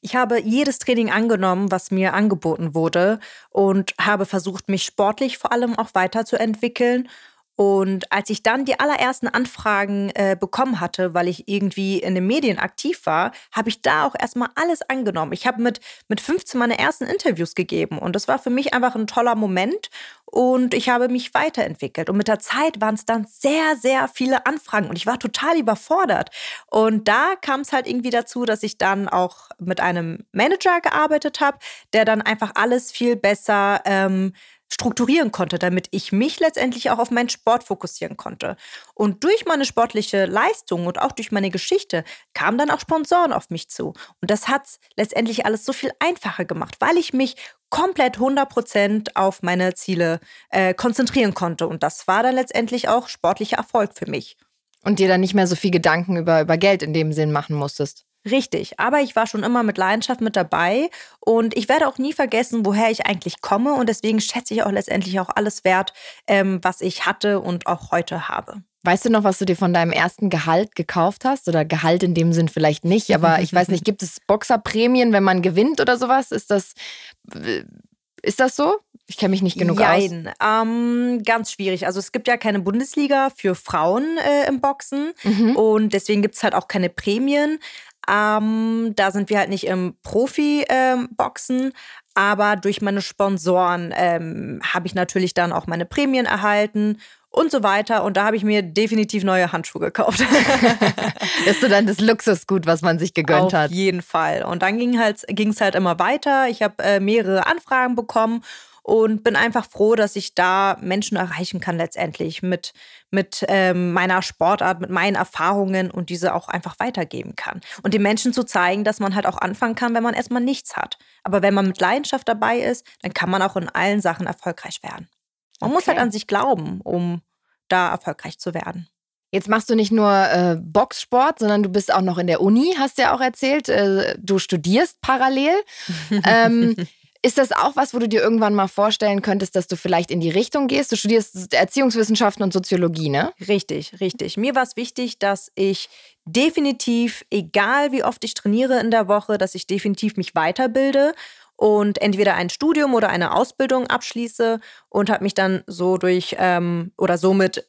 Ich habe jedes Training angenommen, was mir angeboten wurde und habe versucht, mich sportlich vor allem auch weiterzuentwickeln und als ich dann die allerersten Anfragen äh, bekommen hatte, weil ich irgendwie in den Medien aktiv war, habe ich da auch erstmal alles angenommen. Ich habe mit, mit 15 meine ersten Interviews gegeben und das war für mich einfach ein toller Moment und ich habe mich weiterentwickelt. Und mit der Zeit waren es dann sehr, sehr viele Anfragen und ich war total überfordert. Und da kam es halt irgendwie dazu, dass ich dann auch mit einem Manager gearbeitet habe, der dann einfach alles viel besser ähm, strukturieren konnte, damit ich mich letztendlich auch auf meinen Sport fokussieren konnte. Und durch meine sportliche Leistung und auch durch meine Geschichte kamen dann auch Sponsoren auf mich zu. Und das hat letztendlich alles so viel einfacher gemacht, weil ich mich komplett 100% auf meine Ziele äh, konzentrieren konnte. Und das war dann letztendlich auch sportlicher Erfolg für mich. Und dir dann nicht mehr so viel Gedanken über, über Geld in dem Sinn machen musstest. Richtig, aber ich war schon immer mit Leidenschaft mit dabei und ich werde auch nie vergessen, woher ich eigentlich komme und deswegen schätze ich auch letztendlich auch alles wert, ähm, was ich hatte und auch heute habe. Weißt du noch, was du dir von deinem ersten Gehalt gekauft hast? Oder Gehalt in dem Sinn vielleicht nicht, aber ich weiß nicht, gibt es Boxerprämien, wenn man gewinnt oder sowas? Ist das, ist das so? Ich kenne mich nicht genug Jein. aus. Ähm, ganz schwierig. Also es gibt ja keine Bundesliga für Frauen äh, im Boxen mhm. und deswegen gibt es halt auch keine Prämien. Ähm, da sind wir halt nicht im Profi-Boxen, ähm, aber durch meine Sponsoren ähm, habe ich natürlich dann auch meine Prämien erhalten und so weiter. Und da habe ich mir definitiv neue Handschuhe gekauft. ist so dann das Luxusgut, was man sich gegönnt Auf hat. Auf jeden Fall. Und dann ging halt, es halt immer weiter. Ich habe äh, mehrere Anfragen bekommen und bin einfach froh, dass ich da Menschen erreichen kann letztendlich mit, mit ähm, meiner Sportart, mit meinen Erfahrungen und diese auch einfach weitergeben kann. Und den Menschen zu zeigen, dass man halt auch anfangen kann, wenn man erstmal nichts hat. Aber wenn man mit Leidenschaft dabei ist, dann kann man auch in allen Sachen erfolgreich werden. Man okay. muss halt an sich glauben, um da erfolgreich zu werden. Jetzt machst du nicht nur äh, Boxsport, sondern du bist auch noch in der Uni, hast du ja auch erzählt. Äh, du studierst parallel. ähm, ist das auch was, wo du dir irgendwann mal vorstellen könntest, dass du vielleicht in die Richtung gehst? Du studierst Erziehungswissenschaften und Soziologie, ne? Richtig, richtig. Mir war es wichtig, dass ich definitiv, egal wie oft ich trainiere in der Woche, dass ich definitiv mich weiterbilde und entweder ein Studium oder eine Ausbildung abschließe und habe mich dann so durch ähm, oder somit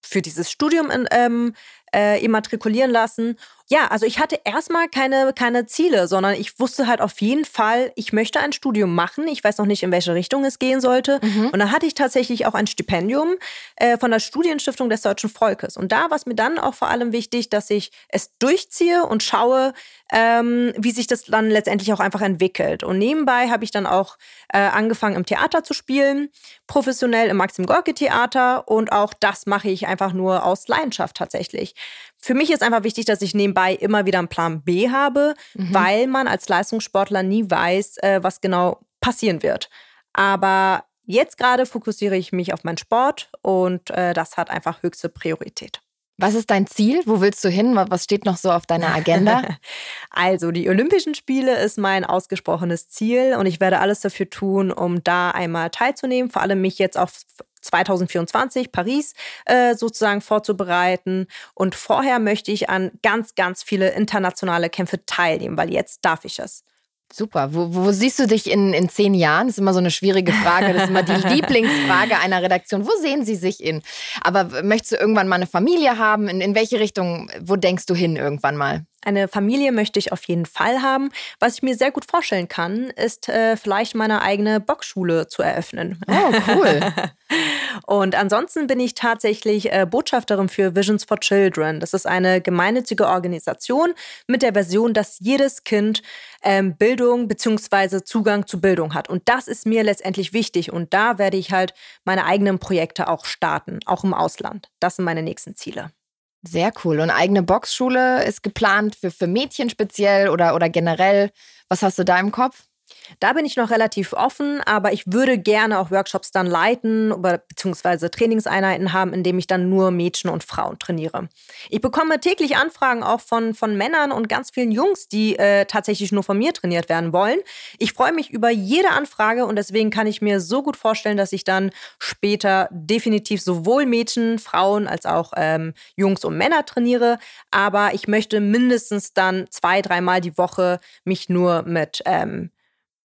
für dieses Studium in, ähm, äh, immatrikulieren lassen ja, also ich hatte erstmal keine, keine Ziele, sondern ich wusste halt auf jeden Fall, ich möchte ein Studium machen. Ich weiß noch nicht, in welche Richtung es gehen sollte. Mhm. Und dann hatte ich tatsächlich auch ein Stipendium äh, von der Studienstiftung des deutschen Volkes. Und da war es mir dann auch vor allem wichtig, dass ich es durchziehe und schaue, ähm, wie sich das dann letztendlich auch einfach entwickelt. Und nebenbei habe ich dann auch äh, angefangen, im Theater zu spielen, professionell im Maxim Gorki Theater. Und auch das mache ich einfach nur aus Leidenschaft tatsächlich. Für mich ist einfach wichtig, dass ich nebenbei immer wieder einen Plan B habe, mhm. weil man als Leistungssportler nie weiß, äh, was genau passieren wird. Aber jetzt gerade fokussiere ich mich auf meinen Sport und äh, das hat einfach höchste Priorität. Was ist dein Ziel? Wo willst du hin? Was steht noch so auf deiner Agenda? also, die Olympischen Spiele ist mein ausgesprochenes Ziel und ich werde alles dafür tun, um da einmal teilzunehmen, vor allem mich jetzt auf 2024 Paris äh, sozusagen vorzubereiten. Und vorher möchte ich an ganz, ganz viele internationale Kämpfe teilnehmen, weil jetzt darf ich es. Super. Wo, wo, siehst du dich in, in zehn Jahren? Das ist immer so eine schwierige Frage. Das ist immer die Lieblingsfrage einer Redaktion. Wo sehen Sie sich in? Aber möchtest du irgendwann mal eine Familie haben? In, in welche Richtung, wo denkst du hin irgendwann mal? Eine Familie möchte ich auf jeden Fall haben. Was ich mir sehr gut vorstellen kann, ist äh, vielleicht meine eigene Boxschule zu eröffnen. Oh, cool. Und ansonsten bin ich tatsächlich äh, Botschafterin für Visions for Children. Das ist eine gemeinnützige Organisation mit der Version, dass jedes Kind ähm, Bildung bzw. Zugang zu Bildung hat. Und das ist mir letztendlich wichtig. Und da werde ich halt meine eigenen Projekte auch starten, auch im Ausland. Das sind meine nächsten Ziele. Sehr cool. Und eigene Boxschule ist geplant für, für Mädchen speziell oder, oder generell. Was hast du da im Kopf? Da bin ich noch relativ offen, aber ich würde gerne auch Workshops dann leiten oder beziehungsweise Trainingseinheiten haben, in denen ich dann nur Mädchen und Frauen trainiere. Ich bekomme täglich Anfragen auch von, von Männern und ganz vielen Jungs, die äh, tatsächlich nur von mir trainiert werden wollen. Ich freue mich über jede Anfrage und deswegen kann ich mir so gut vorstellen, dass ich dann später definitiv sowohl Mädchen, Frauen als auch ähm, Jungs und Männer trainiere. Aber ich möchte mindestens dann zwei, dreimal die Woche mich nur mit ähm,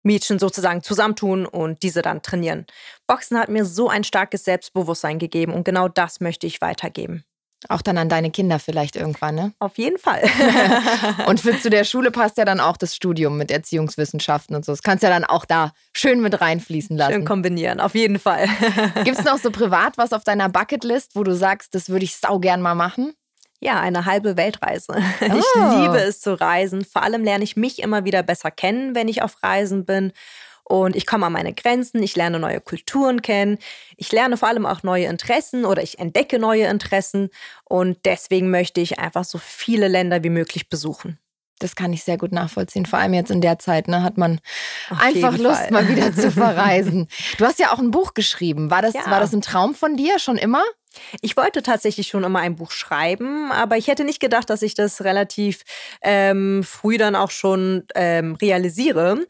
Mädchen sozusagen zusammentun und diese dann trainieren. Boxen hat mir so ein starkes Selbstbewusstsein gegeben und genau das möchte ich weitergeben. Auch dann an deine Kinder vielleicht irgendwann, ne? Auf jeden Fall. und für zu der Schule passt ja dann auch das Studium mit Erziehungswissenschaften und so. Das kannst du ja dann auch da schön mit reinfließen lassen. Schön kombinieren, auf jeden Fall. Gibt es noch so privat was auf deiner Bucketlist, wo du sagst, das würde ich sau gern mal machen? Ja, eine halbe Weltreise. Oh. Ich liebe es zu reisen. Vor allem lerne ich mich immer wieder besser kennen, wenn ich auf Reisen bin. Und ich komme an meine Grenzen, ich lerne neue Kulturen kennen, ich lerne vor allem auch neue Interessen oder ich entdecke neue Interessen. Und deswegen möchte ich einfach so viele Länder wie möglich besuchen. Das kann ich sehr gut nachvollziehen. Vor allem jetzt in der Zeit ne, hat man Auf einfach Lust, Fall. mal wieder zu verreisen. Du hast ja auch ein Buch geschrieben. War das, ja. war das ein Traum von dir schon immer? Ich wollte tatsächlich schon immer ein Buch schreiben, aber ich hätte nicht gedacht, dass ich das relativ ähm, früh dann auch schon ähm, realisiere.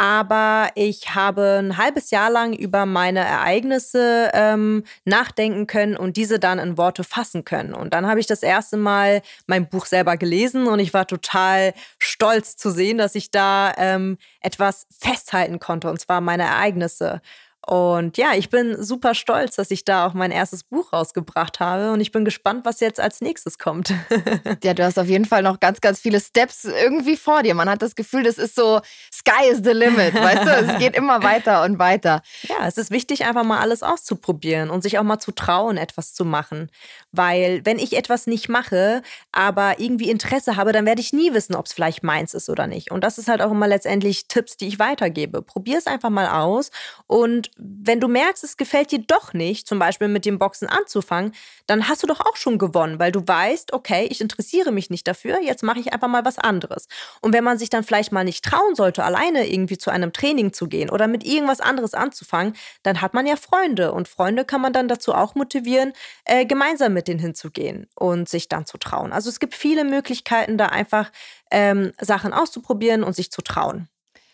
Aber ich habe ein halbes Jahr lang über meine Ereignisse ähm, nachdenken können und diese dann in Worte fassen können. Und dann habe ich das erste Mal mein Buch selber gelesen und ich war total stolz zu sehen, dass ich da ähm, etwas festhalten konnte, und zwar meine Ereignisse. Und ja, ich bin super stolz, dass ich da auch mein erstes Buch rausgebracht habe und ich bin gespannt, was jetzt als nächstes kommt. ja, du hast auf jeden Fall noch ganz, ganz viele Steps irgendwie vor dir. Man hat das Gefühl, das ist so Sky is the limit, weißt du? Es geht immer weiter und weiter. Ja, es ist wichtig, einfach mal alles auszuprobieren und sich auch mal zu trauen, etwas zu machen. Weil wenn ich etwas nicht mache, aber irgendwie Interesse habe, dann werde ich nie wissen, ob es vielleicht meins ist oder nicht. Und das ist halt auch immer letztendlich Tipps, die ich weitergebe. Probier es einfach mal aus und wenn du merkst, es gefällt dir doch nicht, zum Beispiel mit dem Boxen anzufangen, dann hast du doch auch schon gewonnen, weil du weißt, okay, ich interessiere mich nicht dafür, jetzt mache ich einfach mal was anderes. Und wenn man sich dann vielleicht mal nicht trauen sollte, alleine irgendwie zu einem Training zu gehen oder mit irgendwas anderes anzufangen, dann hat man ja Freunde und Freunde kann man dann dazu auch motivieren, äh, gemeinsam mit denen hinzugehen und sich dann zu trauen. Also es gibt viele Möglichkeiten, da einfach ähm, Sachen auszuprobieren und sich zu trauen.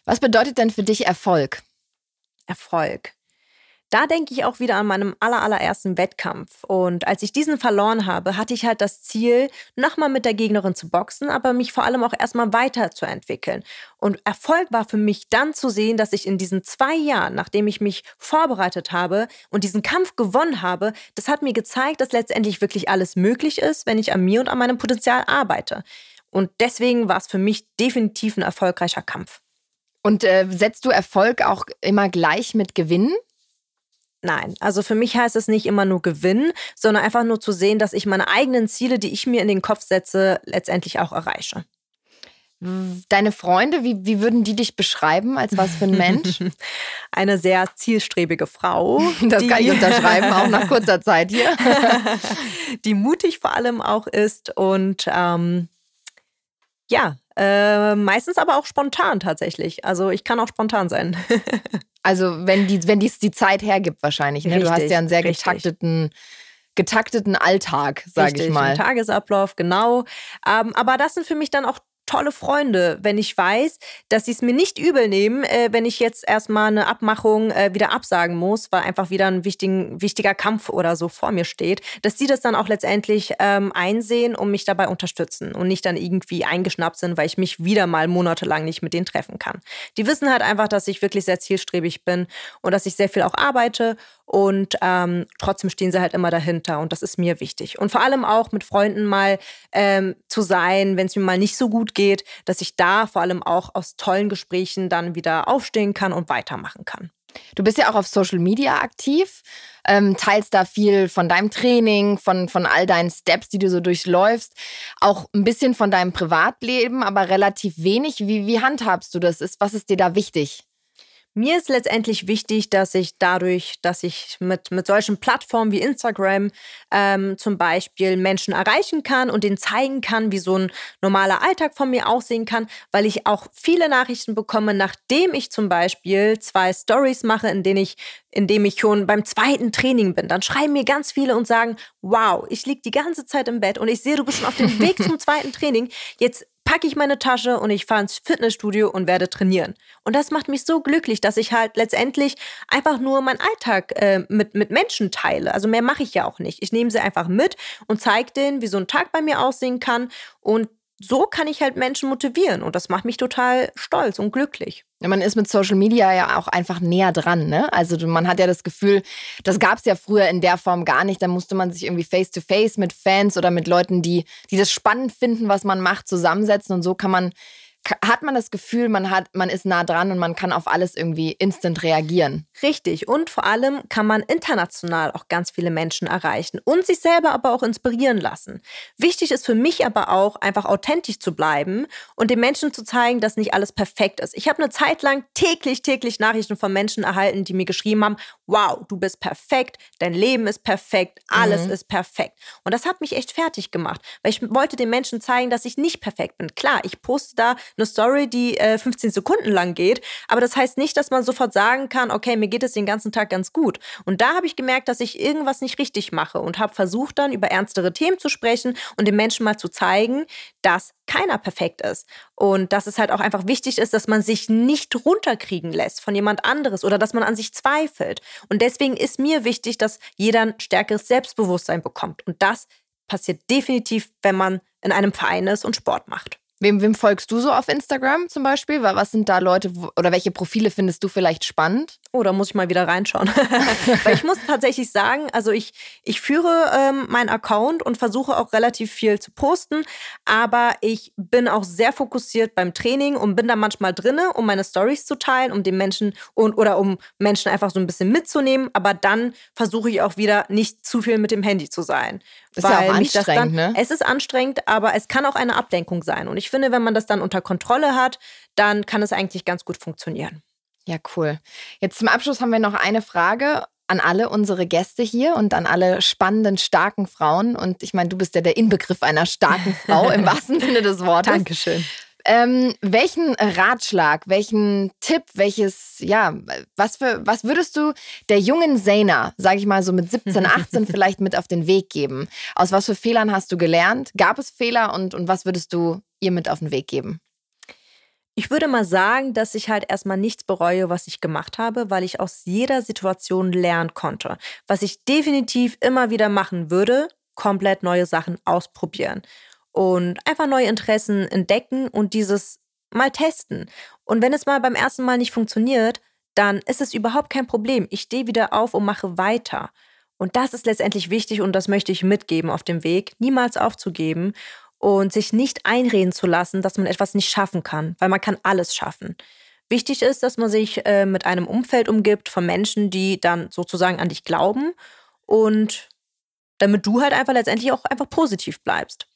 Was bedeutet denn für dich Erfolg? Erfolg. Da denke ich auch wieder an meinem allerallerersten Wettkampf. Und als ich diesen verloren habe, hatte ich halt das Ziel, nochmal mit der Gegnerin zu boxen, aber mich vor allem auch erstmal weiterzuentwickeln. Und Erfolg war für mich dann zu sehen, dass ich in diesen zwei Jahren, nachdem ich mich vorbereitet habe und diesen Kampf gewonnen habe, das hat mir gezeigt, dass letztendlich wirklich alles möglich ist, wenn ich an mir und an meinem Potenzial arbeite. Und deswegen war es für mich definitiv ein erfolgreicher Kampf. Und äh, setzt du Erfolg auch immer gleich mit Gewinnen? Nein, also für mich heißt es nicht immer nur gewinnen, sondern einfach nur zu sehen, dass ich meine eigenen Ziele, die ich mir in den Kopf setze, letztendlich auch erreiche. Deine Freunde, wie, wie würden die dich beschreiben? Als was für ein Mensch? Eine sehr zielstrebige Frau. Das kann ich unterschreiben, auch nach kurzer Zeit hier. die mutig vor allem auch ist und ähm, ja, äh, meistens aber auch spontan tatsächlich. Also ich kann auch spontan sein. also wenn die, wenn dies die Zeit hergibt wahrscheinlich. Ne? Richtig, du hast ja einen sehr getakteten getakteten Alltag, sage ich mal. Tagesablauf, genau. Ähm, aber das sind für mich dann auch tolle Freunde, wenn ich weiß, dass sie es mir nicht übel nehmen, äh, wenn ich jetzt erstmal eine Abmachung äh, wieder absagen muss, weil einfach wieder ein wichtigen, wichtiger Kampf oder so vor mir steht, dass sie das dann auch letztendlich ähm, einsehen und mich dabei unterstützen und nicht dann irgendwie eingeschnappt sind, weil ich mich wieder mal monatelang nicht mit denen treffen kann. Die wissen halt einfach, dass ich wirklich sehr zielstrebig bin und dass ich sehr viel auch arbeite und ähm, trotzdem stehen sie halt immer dahinter und das ist mir wichtig. Und vor allem auch mit Freunden mal ähm, zu sein, wenn es mir mal nicht so gut geht, dass ich da vor allem auch aus tollen Gesprächen dann wieder aufstehen kann und weitermachen kann. Du bist ja auch auf Social Media aktiv, ähm, teilst da viel von deinem Training, von, von all deinen Steps, die du so durchläufst, auch ein bisschen von deinem Privatleben, aber relativ wenig. Wie, wie handhabst du das? Ist, was ist dir da wichtig? Mir ist letztendlich wichtig, dass ich dadurch, dass ich mit, mit solchen Plattformen wie Instagram ähm, zum Beispiel Menschen erreichen kann und denen zeigen kann, wie so ein normaler Alltag von mir aussehen kann, weil ich auch viele Nachrichten bekomme, nachdem ich zum Beispiel zwei Stories mache, in denen ich, in dem ich schon beim zweiten Training bin. Dann schreiben mir ganz viele und sagen, wow, ich liege die ganze Zeit im Bett und ich sehe, du bist schon auf dem Weg zum zweiten Training. Jetzt packe ich meine Tasche und ich fahre ins Fitnessstudio und werde trainieren. Und das macht mich so glücklich, dass ich halt letztendlich einfach nur meinen Alltag äh, mit, mit Menschen teile. Also mehr mache ich ja auch nicht. Ich nehme sie einfach mit und zeige denen, wie so ein Tag bei mir aussehen kann. Und so kann ich halt Menschen motivieren und das macht mich total stolz und glücklich. Man ist mit Social Media ja auch einfach näher dran, ne? Also man hat ja das Gefühl, das gab es ja früher in der Form gar nicht. Da musste man sich irgendwie face to face mit Fans oder mit Leuten, die, die das spannend finden, was man macht, zusammensetzen und so kann man hat man das Gefühl, man, hat, man ist nah dran und man kann auf alles irgendwie instant reagieren. Richtig. Und vor allem kann man international auch ganz viele Menschen erreichen und sich selber aber auch inspirieren lassen. Wichtig ist für mich aber auch, einfach authentisch zu bleiben und den Menschen zu zeigen, dass nicht alles perfekt ist. Ich habe eine Zeit lang täglich, täglich Nachrichten von Menschen erhalten, die mir geschrieben haben, wow, du bist perfekt, dein Leben ist perfekt, alles mhm. ist perfekt. Und das hat mich echt fertig gemacht, weil ich wollte den Menschen zeigen, dass ich nicht perfekt bin. Klar, ich poste da eine Story, die äh, 15 Sekunden lang geht. Aber das heißt nicht, dass man sofort sagen kann, okay, mir geht es den ganzen Tag ganz gut. Und da habe ich gemerkt, dass ich irgendwas nicht richtig mache und habe versucht dann über ernstere Themen zu sprechen und den Menschen mal zu zeigen, dass keiner perfekt ist. Und dass es halt auch einfach wichtig ist, dass man sich nicht runterkriegen lässt von jemand anderes oder dass man an sich zweifelt. Und deswegen ist mir wichtig, dass jeder ein stärkeres Selbstbewusstsein bekommt. Und das passiert definitiv, wenn man in einem Verein ist und Sport macht. Wem, wem folgst du so auf Instagram zum Beispiel? Was sind da Leute oder welche Profile findest du vielleicht spannend? Oh, da muss ich mal wieder reinschauen. Weil ich muss tatsächlich sagen, also ich, ich führe ähm, meinen Account und versuche auch relativ viel zu posten, aber ich bin auch sehr fokussiert beim Training und bin da manchmal drinne, um meine Stories zu teilen, um den Menschen und oder um Menschen einfach so ein bisschen mitzunehmen. Aber dann versuche ich auch wieder nicht zu viel mit dem Handy zu sein. Ist ja auch anstrengend, dann, ne? Es ist anstrengend, aber es kann auch eine Ablenkung sein. Und ich finde, wenn man das dann unter Kontrolle hat, dann kann es eigentlich ganz gut funktionieren. Ja, cool. Jetzt zum Abschluss haben wir noch eine Frage an alle unsere Gäste hier und an alle spannenden, starken Frauen. Und ich meine, du bist ja der Inbegriff einer starken Frau im wahrsten Sinne des Wortes. Dankeschön. Ähm, welchen Ratschlag, welchen Tipp, welches, ja, was für, was würdest du der jungen Zena, sage ich mal so mit 17, 18 vielleicht mit auf den Weg geben? Aus was für Fehlern hast du gelernt? Gab es Fehler und, und was würdest du ihr mit auf den Weg geben? Ich würde mal sagen, dass ich halt erstmal nichts bereue, was ich gemacht habe, weil ich aus jeder Situation lernen konnte. Was ich definitiv immer wieder machen würde, komplett neue Sachen ausprobieren und einfach neue Interessen entdecken und dieses mal testen. Und wenn es mal beim ersten Mal nicht funktioniert, dann ist es überhaupt kein Problem. Ich stehe wieder auf und mache weiter. Und das ist letztendlich wichtig und das möchte ich mitgeben auf dem Weg, niemals aufzugeben und sich nicht einreden zu lassen, dass man etwas nicht schaffen kann, weil man kann alles schaffen. Wichtig ist, dass man sich äh, mit einem Umfeld umgibt von Menschen, die dann sozusagen an dich glauben und damit du halt einfach letztendlich auch einfach positiv bleibst.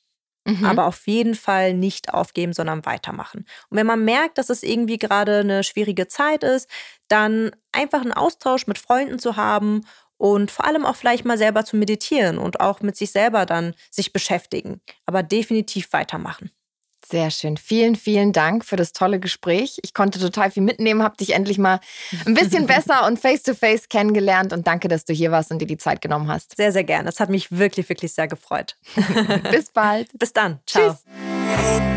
Mhm. Aber auf jeden Fall nicht aufgeben, sondern weitermachen. Und wenn man merkt, dass es irgendwie gerade eine schwierige Zeit ist, dann einfach einen Austausch mit Freunden zu haben und vor allem auch vielleicht mal selber zu meditieren und auch mit sich selber dann sich beschäftigen, aber definitiv weitermachen. Sehr schön. Vielen, vielen Dank für das tolle Gespräch. Ich konnte total viel mitnehmen, habe dich endlich mal ein bisschen besser und face-to-face -face kennengelernt und danke, dass du hier warst und dir die Zeit genommen hast. Sehr, sehr gerne. Das hat mich wirklich, wirklich sehr gefreut. Bis bald. Bis dann. Ciao. Tschüss.